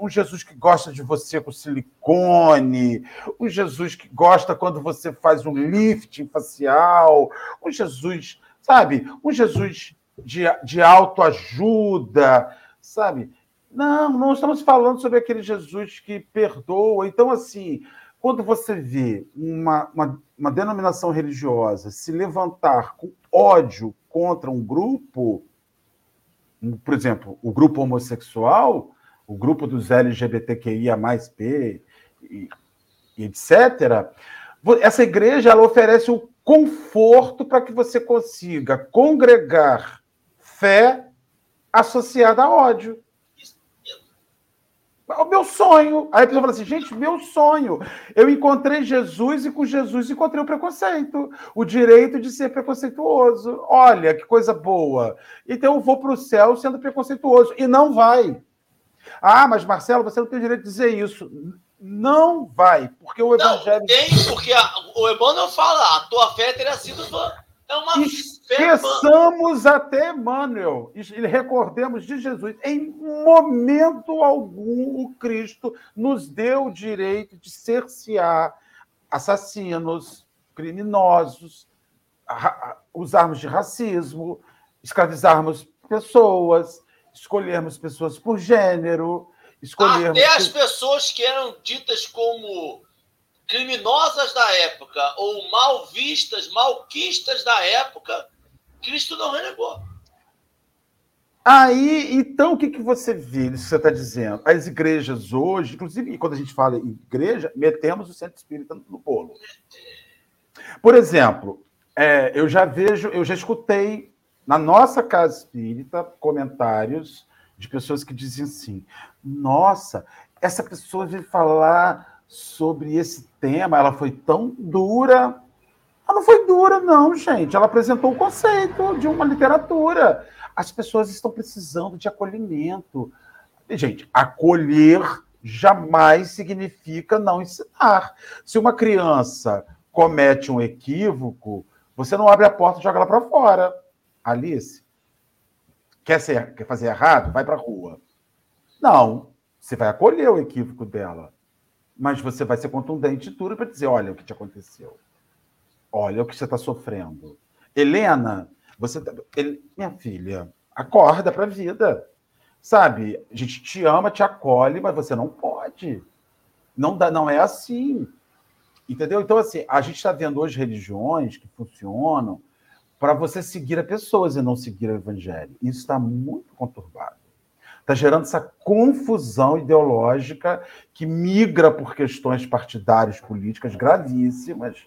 um Jesus que gosta de você com silicone, um Jesus que gosta quando você faz um lifting facial, um Jesus, sabe? Um Jesus de, de autoajuda, sabe? Não, não estamos falando sobre aquele Jesus que perdoa. Então, assim, quando você vê uma, uma, uma denominação religiosa se levantar com ódio contra um grupo, por exemplo, o grupo homossexual, o grupo dos LGBTQIA, P, e, etc., essa igreja ela oferece o conforto para que você consiga congregar fé associada a ódio. O meu sonho. Aí a pessoa fala assim, gente, meu sonho. Eu encontrei Jesus e com Jesus encontrei o preconceito, o direito de ser preconceituoso. Olha que coisa boa. Então eu vou para o céu sendo preconceituoso. E não vai. Ah, mas Marcelo, você não tem direito de dizer isso. Não vai, porque o evangelho. Não, tem, porque a, o Emmanuel fala, a tua fé teria sido É uma Esqueçamos até Emmanuel e recordemos de Jesus. Em momento algum, o Cristo nos deu o direito de cercear assassinos, criminosos, usarmos de racismo, escravizarmos pessoas, escolhermos pessoas por gênero, escolhermos. Até as pessoas que eram ditas como criminosas da época ou mal vistas, malquistas da época, Cristo não renegou. Aí, então, o que, que você vê isso que você está dizendo? As igrejas hoje, inclusive quando a gente fala em igreja, metemos o centro espírita no bolo. Por exemplo, é, eu já vejo, eu já escutei na nossa casa espírita comentários de pessoas que dizem assim: nossa, essa pessoa veio falar sobre esse tema, ela foi tão dura. Ela não foi dura, não, gente. Ela apresentou o conceito de uma literatura. As pessoas estão precisando de acolhimento. Gente, acolher jamais significa não ensinar. Se uma criança comete um equívoco, você não abre a porta e joga ela para fora. Alice, quer, ser, quer fazer errado? Vai para a rua. Não, você vai acolher o equívoco dela. Mas você vai ser contundente em tudo para dizer: olha o que te aconteceu. Olha o que você está sofrendo. Helena, você. Tá... Minha filha, acorda para a vida. Sabe? A gente te ama, te acolhe, mas você não pode. Não, dá, não é assim. Entendeu? Então, assim, a gente está vendo hoje religiões que funcionam para você seguir a pessoas e não seguir o evangelho. Isso está muito conturbado. Está gerando essa confusão ideológica que migra por questões partidárias, políticas gravíssimas,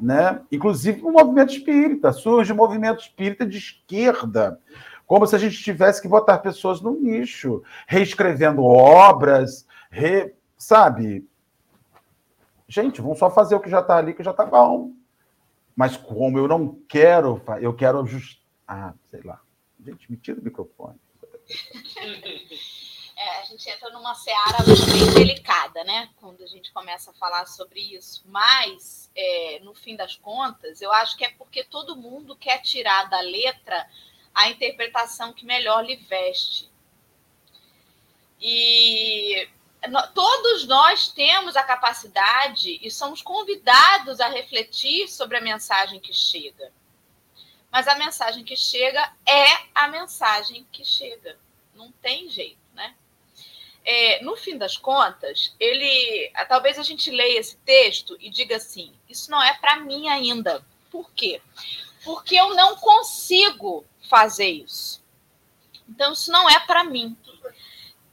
né? Inclusive o movimento espírita. Surge o movimento espírita de esquerda, como se a gente tivesse que botar pessoas no nicho, reescrevendo obras, re... sabe? Gente, vamos só fazer o que já está ali, que já está bom. Mas como eu não quero, eu quero ajustar. Ah, sei lá. Gente, me tira o microfone. É, a gente entra numa seara bem delicada, né? Quando a gente começa a falar sobre isso. Mas, é, no fim das contas, eu acho que é porque todo mundo quer tirar da letra a interpretação que melhor lhe veste. E todos nós temos a capacidade e somos convidados a refletir sobre a mensagem que chega. Mas a mensagem que chega é a mensagem que chega. Não tem jeito, né? É, no fim das contas, ele. Talvez a gente leia esse texto e diga assim: isso não é para mim ainda. Por quê? Porque eu não consigo fazer isso. Então, isso não é para mim.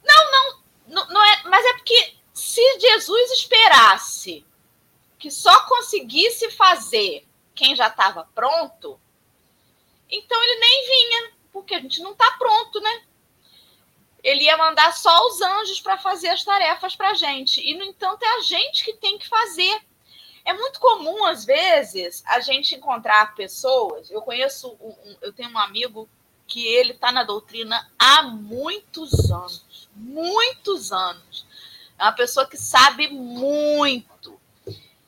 Não, não, não, não é, mas é porque se Jesus esperasse que só conseguisse fazer quem já estava pronto, então ele nem vinha, porque a gente não está pronto, né? Ele ia mandar só os anjos para fazer as tarefas para a gente. E, no entanto, é a gente que tem que fazer. É muito comum, às vezes, a gente encontrar pessoas. Eu conheço, um, eu tenho um amigo que ele está na doutrina há muitos anos muitos anos. É uma pessoa que sabe muito.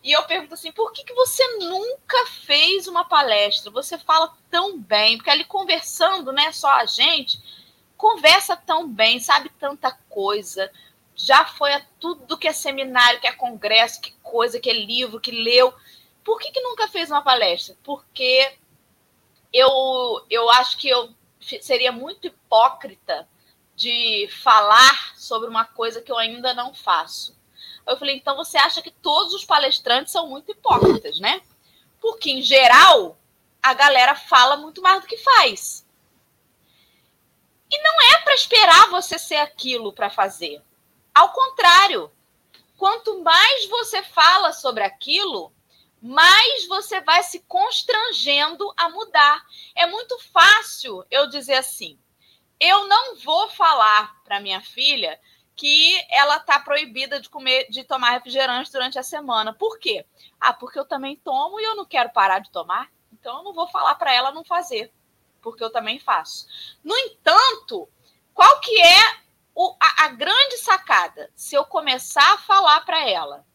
E eu pergunto assim: por que, que você nunca fez uma palestra? Você fala tão bem, porque ali conversando, né, só a gente, conversa tão bem, sabe tanta coisa, já foi a tudo que é seminário, que é congresso, que coisa, que é livro, que leu. Por que, que nunca fez uma palestra? Porque eu, eu acho que eu seria muito hipócrita de falar sobre uma coisa que eu ainda não faço. Eu falei, então você acha que todos os palestrantes são muito hipócritas, né? Porque, em geral, a galera fala muito mais do que faz. E não é para esperar você ser aquilo para fazer. Ao contrário, quanto mais você fala sobre aquilo, mais você vai se constrangendo a mudar. É muito fácil eu dizer assim: eu não vou falar para minha filha que ela está proibida de comer, de tomar refrigerante durante a semana. Por quê? Ah, porque eu também tomo e eu não quero parar de tomar. Então eu não vou falar para ela não fazer, porque eu também faço. No entanto, qual que é o, a, a grande sacada? Se eu começar a falar para ela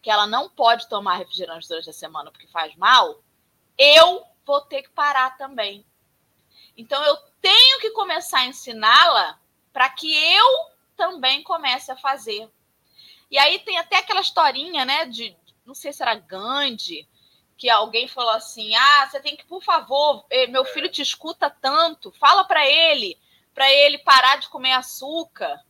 que ela não pode tomar refrigerante durante a semana porque faz mal, eu vou ter que parar também. Então eu tenho que começar a ensiná-la para que eu também comece a fazer. E aí tem até aquela historinha, né, de não sei se era Gandhi, que alguém falou assim: "Ah, você tem que, por favor, eh, meu filho te escuta tanto, fala para ele, para ele parar de comer açúcar".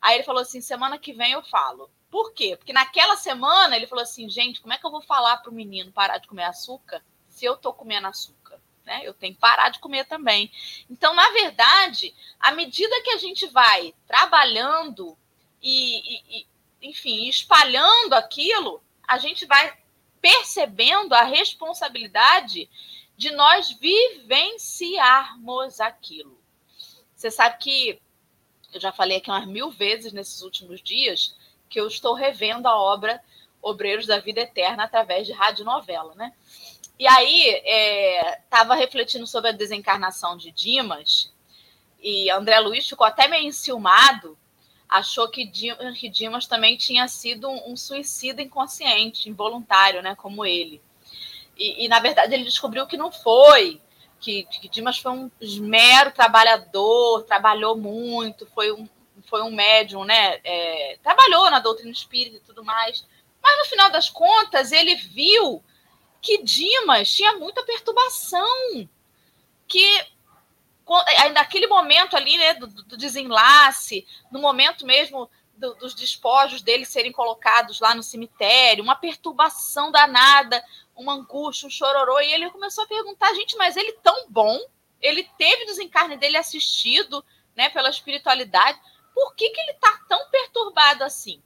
Aí ele falou assim: "Semana que vem eu falo". Por quê? Porque naquela semana ele falou assim: "Gente, como é que eu vou falar para o menino parar de comer açúcar se eu tô comendo açúcar?" Né? Eu tenho que parar de comer também. Então, na verdade, à medida que a gente vai trabalhando e, e, e enfim, espalhando aquilo, a gente vai percebendo a responsabilidade de nós vivenciarmos aquilo. Você sabe que eu já falei aqui umas mil vezes nesses últimos dias que eu estou revendo a obra Obreiros da Vida Eterna através de radionovela, né? E aí estava é, refletindo sobre a desencarnação de Dimas e André Luiz ficou até meio enciumado achou que, Dimas também tinha sido um suicida inconsciente, involuntário, né, como ele. E, e, na verdade ele descobriu que não foi, que, que Dimas foi um mero trabalhador, trabalhou muito, foi um, foi um médium, né, é, trabalhou na doutrina espírita e tudo mais. Mas no final das contas ele viu que Dimas tinha muita perturbação, que naquele momento ali, né, do, do desenlace, no momento mesmo do, dos despojos dele serem colocados lá no cemitério, uma perturbação danada, uma angústia, um chororô, e ele começou a perguntar, gente, mas ele tão bom, ele teve o desencarne dele assistido, né, pela espiritualidade, por que, que ele está tão perturbado assim?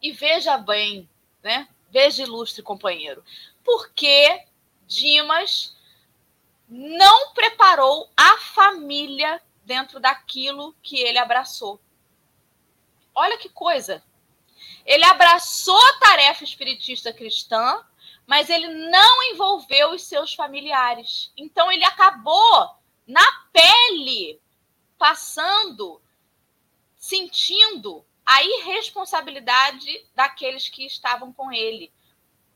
E veja bem, né, veja ilustre companheiro, porque Dimas não preparou a família dentro daquilo que ele abraçou. Olha que coisa. Ele abraçou a tarefa espiritista cristã, mas ele não envolveu os seus familiares. Então ele acabou na pele passando, sentindo a irresponsabilidade daqueles que estavam com ele.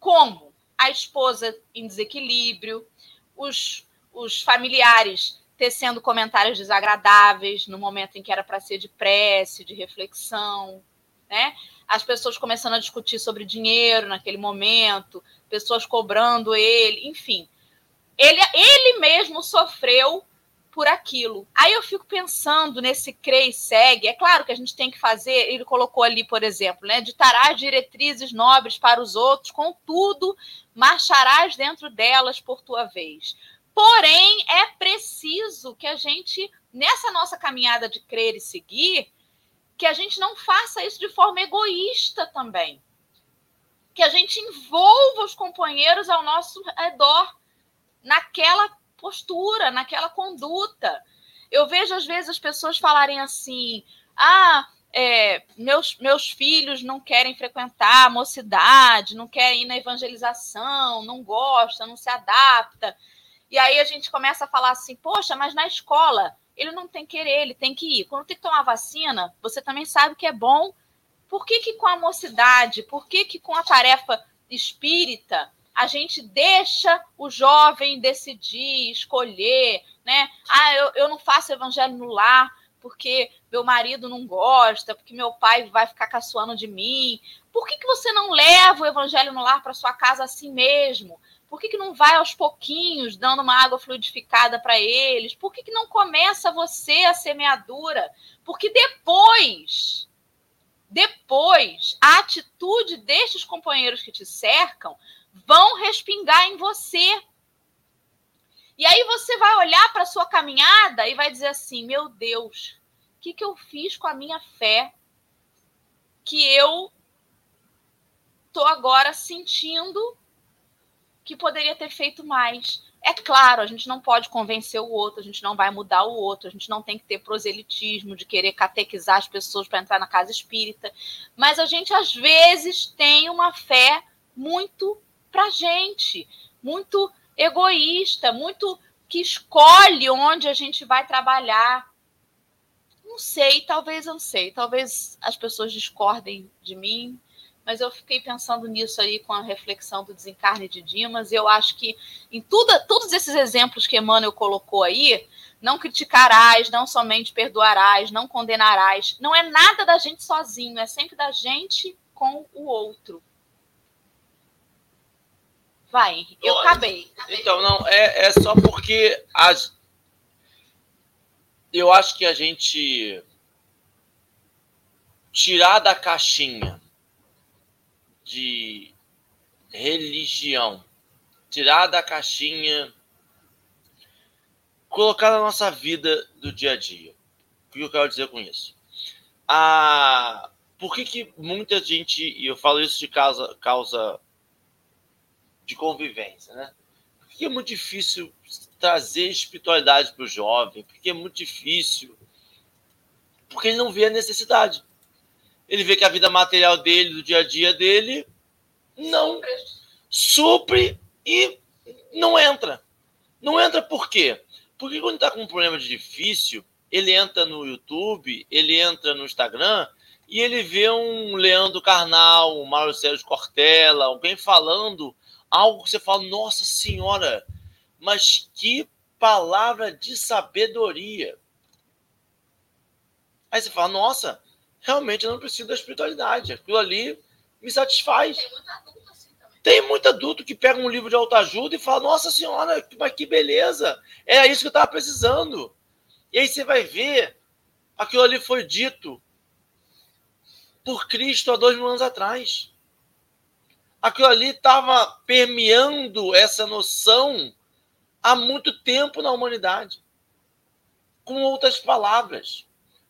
Como a esposa em desequilíbrio, os os familiares tecendo comentários desagradáveis no momento em que era para ser de prece, de reflexão, né? As pessoas começando a discutir sobre dinheiro naquele momento, pessoas cobrando ele, enfim. Ele, ele mesmo sofreu por aquilo. Aí eu fico pensando nesse CRE e segue. É claro que a gente tem que fazer, ele colocou ali, por exemplo, né? Ditarás diretrizes nobres para os outros, contudo, marcharás dentro delas por tua vez. Porém, é preciso que a gente, nessa nossa caminhada de crer e seguir, que a gente não faça isso de forma egoísta também. Que a gente envolva os companheiros ao nosso redor naquela postura, naquela conduta. Eu vejo às vezes as pessoas falarem assim: ah, é, meus, meus filhos não querem frequentar a mocidade, não querem ir na evangelização, não gosta, não se adapta. E aí a gente começa a falar assim, poxa, mas na escola ele não tem que querer, ele tem que ir. Quando tem que tomar vacina, você também sabe que é bom. Por que, que com a mocidade, por que, que com a tarefa espírita, a gente deixa o jovem decidir, escolher, né? Ah, eu, eu não faço evangelho no lar porque meu marido não gosta, porque meu pai vai ficar caçoando de mim. Por que, que você não leva o evangelho no lar para sua casa assim mesmo? Por que, que não vai aos pouquinhos dando uma água fluidificada para eles? Por que, que não começa você a semeadura? Porque depois, depois, a atitude destes companheiros que te cercam vão respingar em você. E aí você vai olhar para a sua caminhada e vai dizer assim: meu Deus, o que, que eu fiz com a minha fé que eu estou agora sentindo que poderia ter feito mais. É claro, a gente não pode convencer o outro, a gente não vai mudar o outro, a gente não tem que ter proselitismo de querer catequizar as pessoas para entrar na casa espírita, mas a gente às vezes tem uma fé muito para gente, muito egoísta, muito que escolhe onde a gente vai trabalhar. Não sei, talvez eu não sei, talvez as pessoas discordem de mim, mas eu fiquei pensando nisso aí com a reflexão do desencarne de Dimas. Eu acho que em tudo, todos esses exemplos que Emmanuel colocou aí, não criticarás, não somente perdoarás, não condenarás, não é nada da gente sozinho, é sempre da gente com o outro. Vai, eu acabei. Então, não, é, é só porque as, eu acho que a gente tirar da caixinha de religião, tirar da caixinha, colocar na nossa vida do dia a dia. O que eu quero dizer com isso? Ah, por que, que muita gente, e eu falo isso de causa, causa de convivência, né? Por que é muito difícil trazer espiritualidade para o jovem? Porque é muito difícil. Porque ele não vê a necessidade. Ele vê que a vida material dele, do dia a dia dele, não supre e não entra. Não entra por quê? Porque quando está com um problema de difícil, ele entra no YouTube, ele entra no Instagram e ele vê um Leandro Carnal, um Mário Sérgio Cortella, alguém falando algo que você fala, nossa senhora, mas que palavra de sabedoria. Aí você fala, nossa, realmente eu não preciso da espiritualidade. Aquilo ali me satisfaz. Tem muito adulto assim também. Tem muito adulto que pega um livro de autoajuda e fala, nossa senhora, mas que beleza. Era isso que eu estava precisando. E aí você vai ver, aquilo ali foi dito por Cristo há dois mil anos atrás aquilo ali estava permeando essa noção há muito tempo na humanidade. Com outras palavras,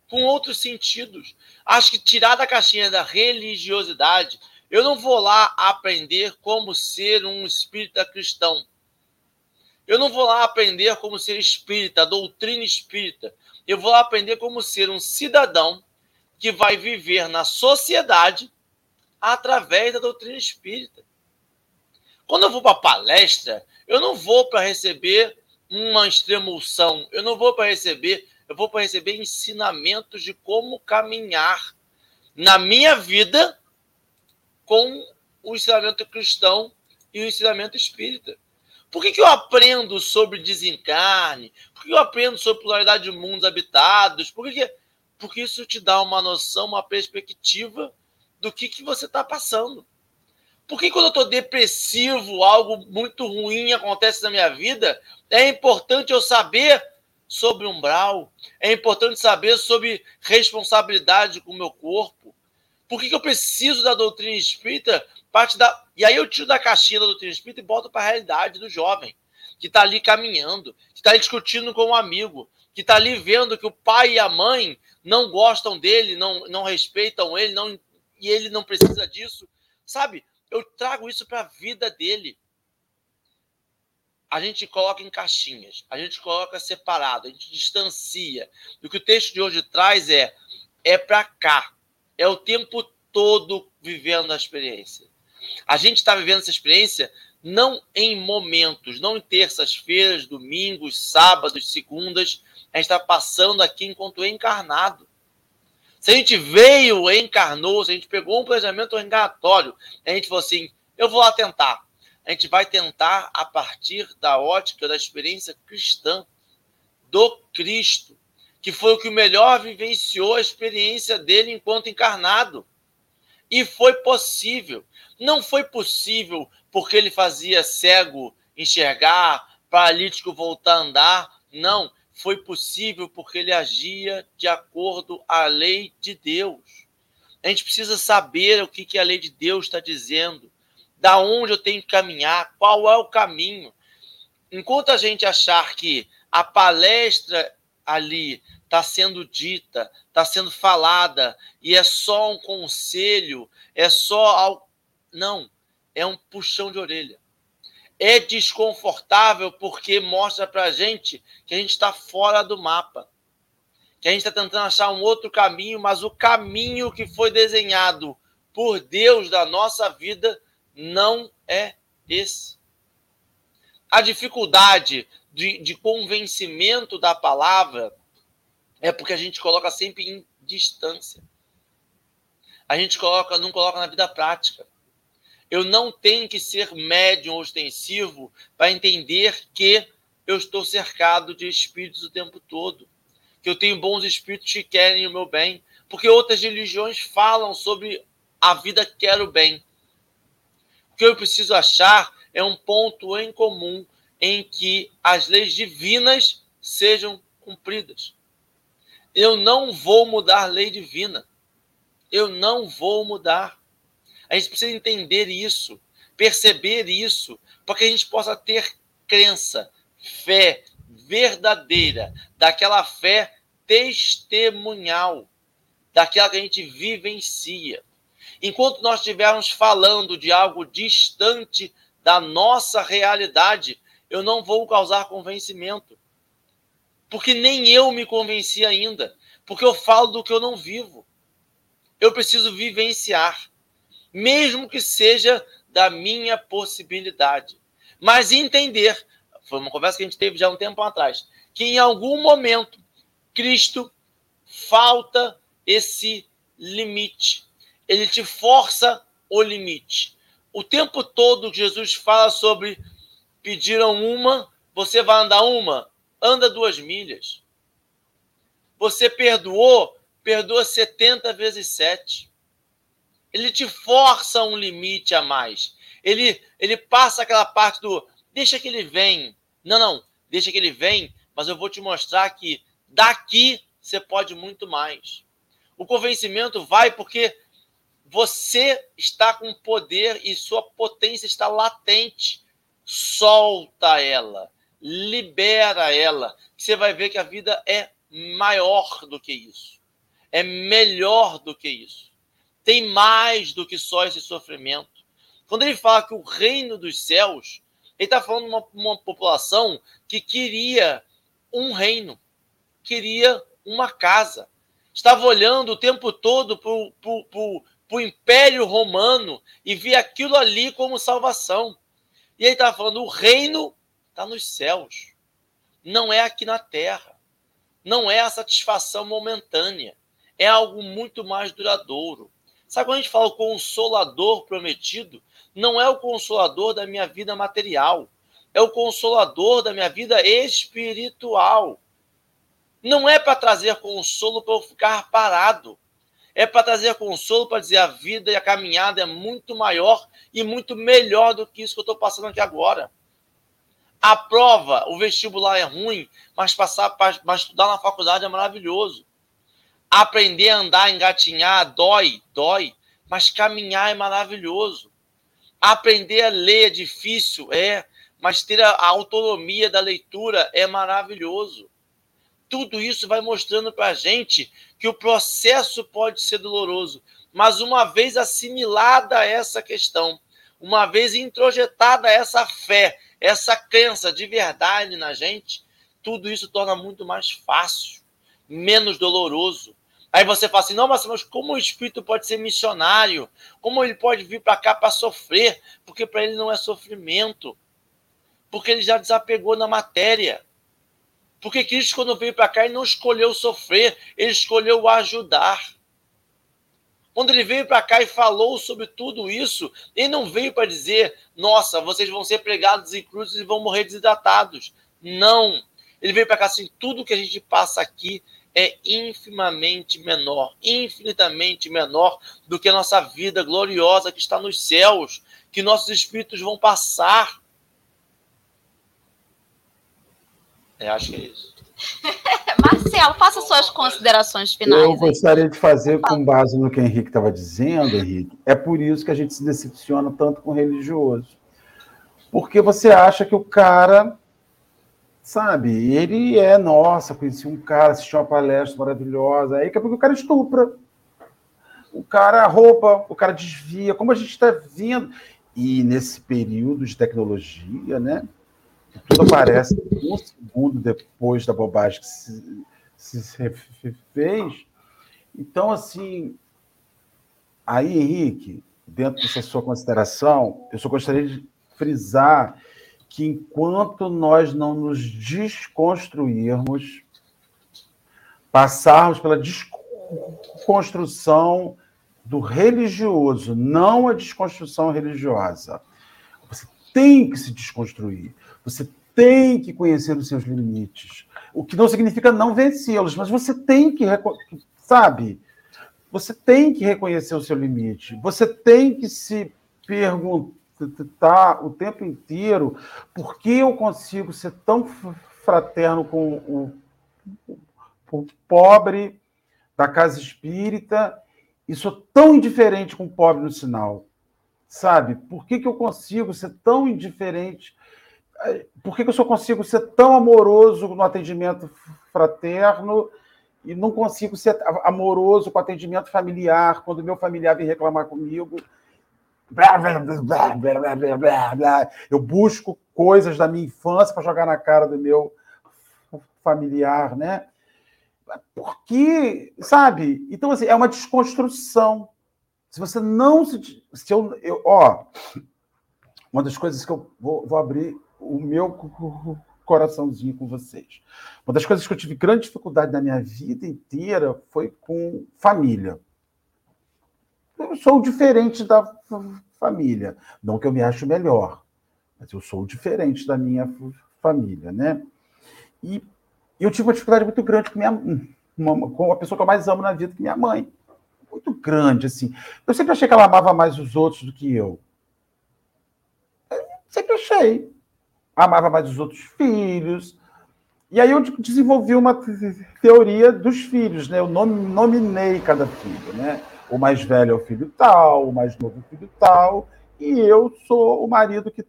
com outros sentidos. Acho que tirar da caixinha da religiosidade, eu não vou lá aprender como ser um espírita cristão. Eu não vou lá aprender como ser espírita, doutrina espírita. Eu vou lá aprender como ser um cidadão que vai viver na sociedade através da doutrina espírita. Quando eu vou para palestra, eu não vou para receber uma extremulção, eu não vou para receber, eu vou para receber ensinamentos de como caminhar na minha vida com o ensinamento cristão e o ensinamento espírita. Por que, que eu aprendo sobre desencarne? Por que eu aprendo sobre pluralidade de mundos habitados? Por que, que... Porque isso te dá uma noção, uma perspectiva do que, que você está passando. Por que quando eu estou depressivo, algo muito ruim acontece na minha vida, é importante eu saber sobre umbral, é importante saber sobre responsabilidade com o meu corpo. Por que, que eu preciso da doutrina espírita? Parte da... E aí eu tiro da caixinha da doutrina espírita e boto para a realidade do jovem, que está ali caminhando, que está discutindo com um amigo, que está ali vendo que o pai e a mãe não gostam dele, não, não respeitam ele, não e ele não precisa disso. Sabe? Eu trago isso para a vida dele. A gente coloca em caixinhas, a gente coloca separado, a gente distancia. E o que o texto de hoje traz é é para cá. É o tempo todo vivendo a experiência. A gente está vivendo essa experiência não em momentos, não em terças-feiras, domingos, sábados, segundas. A gente está passando aqui enquanto encarnado. Se a gente veio, encarnou, se a gente pegou um planejamento reencarnatório, a gente falou assim: eu vou lá tentar. A gente vai tentar a partir da ótica da experiência cristã, do Cristo, que foi o que melhor vivenciou a experiência dele enquanto encarnado. E foi possível. Não foi possível porque ele fazia cego enxergar, paralítico voltar a andar. Não foi possível porque ele agia de acordo à lei de Deus. A gente precisa saber o que, que a lei de Deus está dizendo, da onde eu tenho que caminhar, qual é o caminho. Enquanto a gente achar que a palestra ali está sendo dita, está sendo falada, e é só um conselho, é só algo. Não, é um puxão de orelha é desconfortável porque mostra para a gente que a gente está fora do mapa, que a gente está tentando achar um outro caminho, mas o caminho que foi desenhado por Deus da nossa vida não é esse. A dificuldade de, de convencimento da palavra é porque a gente coloca sempre em distância. a gente coloca, não coloca na vida prática. Eu não tenho que ser médium ostensivo para entender que eu estou cercado de espíritos o tempo todo, que eu tenho bons espíritos que querem o meu bem, porque outras religiões falam sobre a vida que quero bem. O que eu preciso achar é um ponto em comum em que as leis divinas sejam cumpridas. Eu não vou mudar lei divina. Eu não vou mudar. A gente precisa entender isso, perceber isso, para que a gente possa ter crença, fé verdadeira, daquela fé testemunhal, daquela que a gente vivencia. Enquanto nós estivermos falando de algo distante da nossa realidade, eu não vou causar convencimento. Porque nem eu me convenci ainda. Porque eu falo do que eu não vivo. Eu preciso vivenciar. Mesmo que seja da minha possibilidade. Mas entender. Foi uma conversa que a gente teve já um tempo atrás. Que em algum momento, Cristo falta esse limite. Ele te força o limite. O tempo todo Jesus fala sobre pediram uma, você vai andar uma, anda duas milhas. Você perdoou, perdoa 70 vezes 7. Ele te força um limite a mais. Ele, ele passa aquela parte do deixa que ele vem. Não, não, deixa que ele vem, mas eu vou te mostrar que daqui você pode muito mais. O convencimento vai porque você está com poder e sua potência está latente. Solta ela, libera ela. Você vai ver que a vida é maior do que isso. É melhor do que isso. Tem mais do que só esse sofrimento. Quando ele fala que o reino dos céus, ele está falando de uma, uma população que queria um reino, queria uma casa. Estava olhando o tempo todo para o Império Romano e via aquilo ali como salvação. E ele estava falando: o reino está nos céus, não é aqui na terra. Não é a satisfação momentânea, é algo muito mais duradouro. Sabe quando a gente fala o consolador prometido? Não é o consolador da minha vida material, é o consolador da minha vida espiritual. Não é para trazer consolo para eu ficar parado é para trazer consolo, para dizer a vida e a caminhada é muito maior e muito melhor do que isso que eu estou passando aqui agora. A prova, o vestibular é ruim, mas passar para estudar na faculdade é maravilhoso. Aprender a andar, engatinhar, dói, dói, mas caminhar é maravilhoso. Aprender a ler é difícil, é, mas ter a autonomia da leitura é maravilhoso tudo isso vai mostrando para a gente que o processo pode ser doloroso, mas uma vez assimilada essa questão, uma vez introjetada essa fé, essa crença de verdade na gente, tudo isso torna muito mais fácil, menos doloroso. Aí você fala assim: não, mas, como o espírito pode ser missionário? Como ele pode vir para cá para sofrer? Porque para ele não é sofrimento. Porque ele já desapegou na matéria. Porque Cristo, quando veio para cá, ele não escolheu sofrer, ele escolheu ajudar. Quando ele veio para cá e falou sobre tudo isso, ele não veio para dizer, nossa, vocês vão ser pregados em cruzes e vão morrer desidratados. Não. Ele veio para cá assim, tudo que a gente passa aqui é infimamente menor, infinitamente menor do que a nossa vida gloriosa que está nos céus, que nossos espíritos vão passar. Eu acho que é isso. Marcelo, faça suas considerações finais. Eu gostaria de fazer com base no que o Henrique estava dizendo, Henrique. É por isso que a gente se decepciona tanto com o religioso. Porque você acha que o cara, sabe, ele é, nossa, conheci um cara, assisti uma palestra maravilhosa, aí que é porque o cara estupra. O cara rouba, o cara desvia, como a gente está vendo. E nesse período de tecnologia, né? tudo aparece um segundo depois da bobagem que se, se fez. Então, assim, aí, Henrique, dentro dessa sua consideração, eu só gostaria de frisar que enquanto nós não nos desconstruirmos, passarmos pela desconstrução do religioso, não a desconstrução religiosa. Você tem que se desconstruir. Você tem que conhecer os seus limites. O que não significa não vencê-los, mas você tem que, sabe? Você tem que reconhecer o seu limite. Você tem que se perguntar o tempo inteiro por que eu consigo ser tão fraterno com o, o pobre da casa espírita e sou tão indiferente com o pobre no sinal. Sabe? Por que, que eu consigo ser tão indiferente? Por que, que eu só consigo ser tão amoroso no atendimento fraterno e não consigo ser amoroso com atendimento familiar quando meu familiar vem reclamar comigo? Eu busco coisas da minha infância para jogar na cara do meu familiar, né? Porque, sabe? Então, assim, é uma desconstrução. Se você não se. se eu, eu, ó, uma das coisas que eu vou, vou abrir o meu coraçãozinho com vocês. Uma das coisas que eu tive grande dificuldade na minha vida inteira foi com família. Eu sou diferente da família. Não que eu me acho melhor, mas eu sou diferente da minha família, né? E eu tive uma dificuldade muito grande com, minha, com a pessoa que eu mais amo na vida, que minha mãe. Muito grande, assim. Eu sempre achei que ela amava mais os outros do que eu. eu sempre achei. Amava mais os outros filhos. E aí eu desenvolvi uma teoria dos filhos, né? Eu nominei cada filho, né? O mais velho é o filho tal, o mais novo é o filho tal, e eu sou o marido que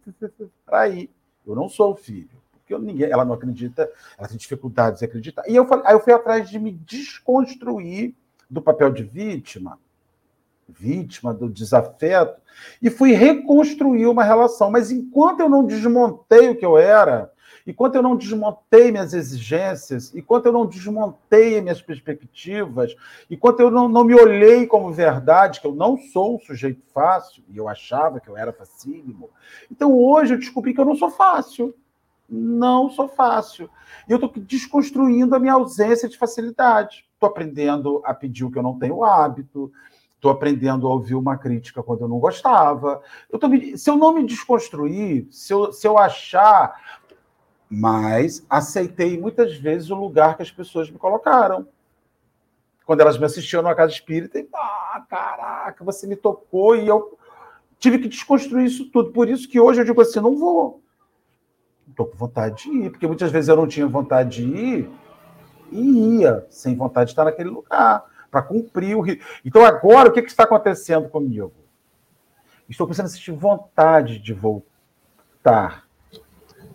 traí. Eu não sou o filho porque eu, ninguém, ela não acredita, ela tem dificuldades em acreditar. E eu, aí eu fui atrás de me desconstruir do papel de vítima, vítima do desafeto, e fui reconstruir uma relação. Mas enquanto eu não desmontei o que eu era, enquanto eu não desmontei minhas exigências, enquanto eu não desmontei minhas perspectivas, enquanto eu não, não me olhei como verdade, que eu não sou um sujeito fácil, e eu achava que eu era facílimo, então hoje eu descobri que eu não sou fácil não sou fácil. E eu estou desconstruindo a minha ausência de facilidade. Estou aprendendo a pedir o que eu não tenho hábito, estou aprendendo a ouvir uma crítica quando eu não gostava. Eu tô me... Se eu não me desconstruir, se eu, se eu achar. Mas aceitei muitas vezes o lugar que as pessoas me colocaram. Quando elas me assistiam na casa espírita, e, ah, caraca, você me tocou e eu tive que desconstruir isso tudo. Por isso que hoje eu digo assim: não vou estou com vontade de ir, porque muitas vezes eu não tinha vontade de ir e ia, sem vontade de estar naquele lugar, para cumprir o. Então, agora, o que, que está acontecendo comigo? Estou começando a sentir vontade de voltar,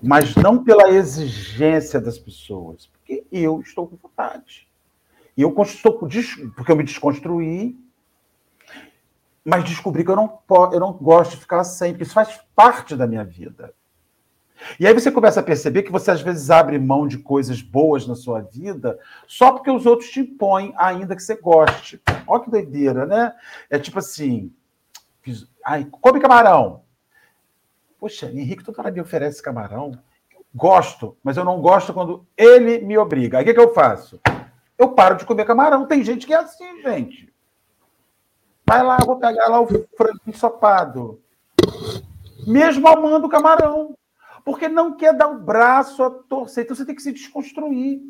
mas não pela exigência das pessoas, porque eu estou com vontade. E eu estou porque eu me desconstruí, mas descobri que eu não, eu não gosto de ficar sem, porque isso faz parte da minha vida. E aí você começa a perceber que você às vezes abre mão de coisas boas na sua vida só porque os outros te impõem, ainda que você goste. Olha que doideira, né? É tipo assim, ai, come camarão. Poxa, Henrique toda hora me oferece camarão. Gosto, mas eu não gosto quando ele me obriga. Aí o que, que eu faço? Eu paro de comer camarão. Tem gente que é assim, gente. Vai lá, vou pegar lá o frango ensopado. Mesmo amando camarão porque não quer dar o braço a torcer. Então você tem que se desconstruir.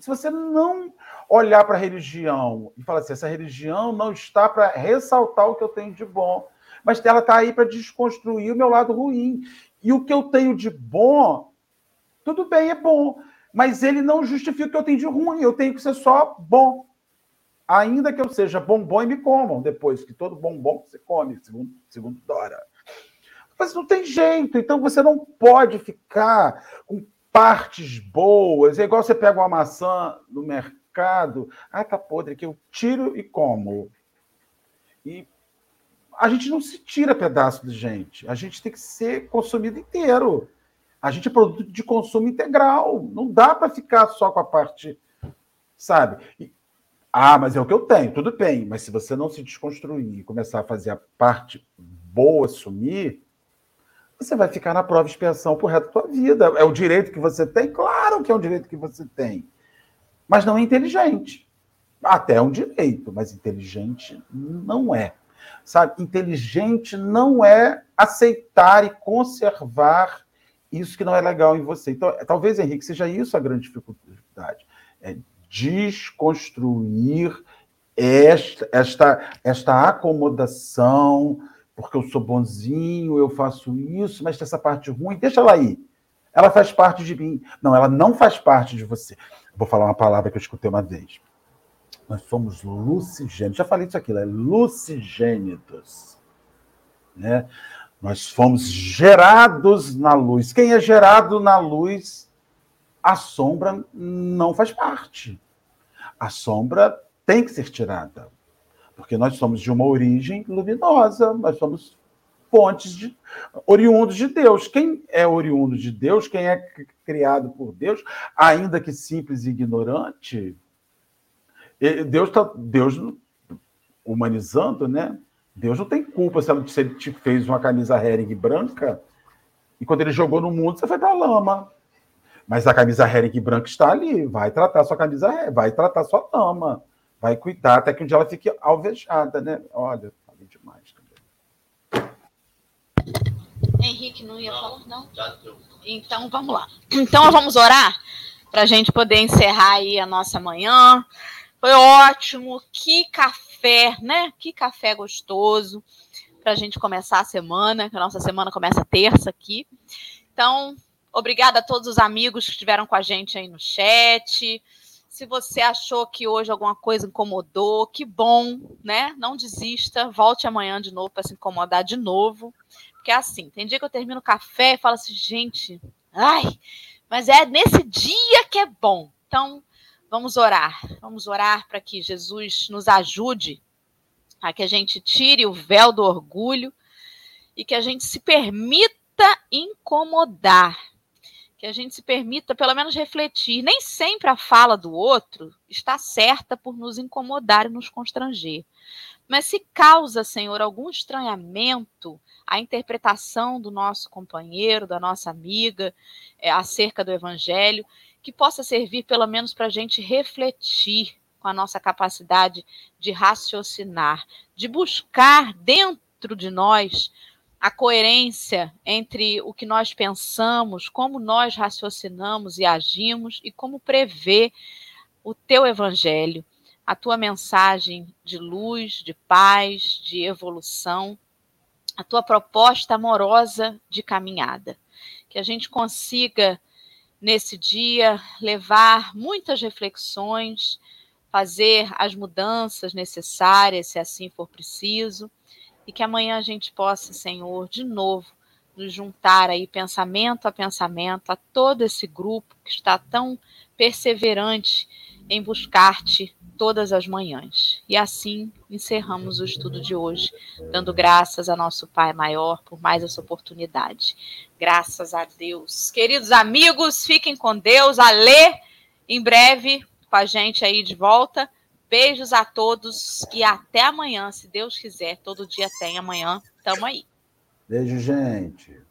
Se você não olhar para a religião e falar assim, essa religião não está para ressaltar o que eu tenho de bom, mas ela está aí para desconstruir o meu lado ruim. E o que eu tenho de bom, tudo bem, é bom, mas ele não justifica o que eu tenho de ruim. Eu tenho que ser só bom. Ainda que eu seja bombom e me comam depois, que todo bombom você come, segundo, segundo Dora. Mas não tem jeito. Então você não pode ficar com partes boas. É igual você pega uma maçã no mercado. Ah, tá podre aqui. Eu tiro e como. E a gente não se tira pedaço de gente. A gente tem que ser consumido inteiro. A gente é produto de consumo integral. Não dá para ficar só com a parte, sabe? E, ah, mas é o que eu tenho, tudo bem. Mas se você não se desconstruir e começar a fazer a parte boa sumir, você vai ficar na prova de expiação por resto da sua vida. É o direito que você tem? Claro que é um direito que você tem. Mas não é inteligente. até é um direito, mas inteligente não é. Sabe? Inteligente não é aceitar e conservar isso que não é legal em você. Então, talvez, Henrique, seja isso a grande dificuldade. É desconstruir esta, esta, esta acomodação, porque eu sou bonzinho, eu faço isso, mas tem essa parte ruim, deixa ela aí. Ela faz parte de mim. Não, ela não faz parte de você. Vou falar uma palavra que eu escutei uma vez. Nós somos lucigênitos. Já falei isso aqui, é lucigênitos. Né? Nós fomos gerados na luz. Quem é gerado na luz, a sombra não faz parte. A sombra tem que ser tirada. Porque nós somos de uma origem luminosa, nós somos fontes de oriundos de Deus. Quem é oriundo de Deus, quem é criado por Deus, ainda que simples e ignorante, Deus está Deus humanizando, né? Deus não tem culpa se ele te fez uma camisa Hering branca e quando ele jogou no mundo você foi para lama. Mas a camisa Hering branca está ali, vai tratar sua camisa, vai tratar sua lama, vai cuidar até que um dia ela fique alvejada, né? Olha, falei demais. Henrique não ia não, falar, não? Então vamos lá. Então vamos orar para a gente poder encerrar aí a nossa manhã. Foi ótimo, que café, né? Que café gostoso para a gente começar a semana, que a nossa semana começa terça aqui. Então, obrigada a todos os amigos que estiveram com a gente aí no chat. Se você achou que hoje alguma coisa incomodou, que bom, né? Não desista, volte amanhã de novo para se incomodar de novo. Porque é assim, tem dia que eu termino o café e falo assim, gente, ai, mas é nesse dia que é bom. Então, vamos orar. Vamos orar para que Jesus nos ajude a que a gente tire o véu do orgulho e que a gente se permita incomodar. Que a gente se permita, pelo menos, refletir. Nem sempre a fala do outro está certa por nos incomodar e nos constranger. Mas se causa, Senhor, algum estranhamento, a interpretação do nosso companheiro, da nossa amiga, é, acerca do Evangelho, que possa servir pelo menos para a gente refletir com a nossa capacidade de raciocinar, de buscar dentro de nós a coerência entre o que nós pensamos, como nós raciocinamos e agimos e como prevê o teu evangelho, a tua mensagem de luz, de paz, de evolução a tua proposta amorosa de caminhada. Que a gente consiga, nesse dia, levar muitas reflexões, fazer as mudanças necessárias, se assim for preciso, e que amanhã a gente possa, Senhor, de novo, nos juntar aí pensamento a pensamento a todo esse grupo que está tão perseverante em buscar-te todas as manhãs. E assim encerramos o estudo de hoje, dando graças a nosso Pai maior por mais essa oportunidade. Graças a Deus. Queridos amigos, fiquem com Deus. A ler em breve com a gente aí de volta. Beijos a todos e até amanhã, se Deus quiser. Todo dia tem amanhã. Tamo aí. Beijo, gente.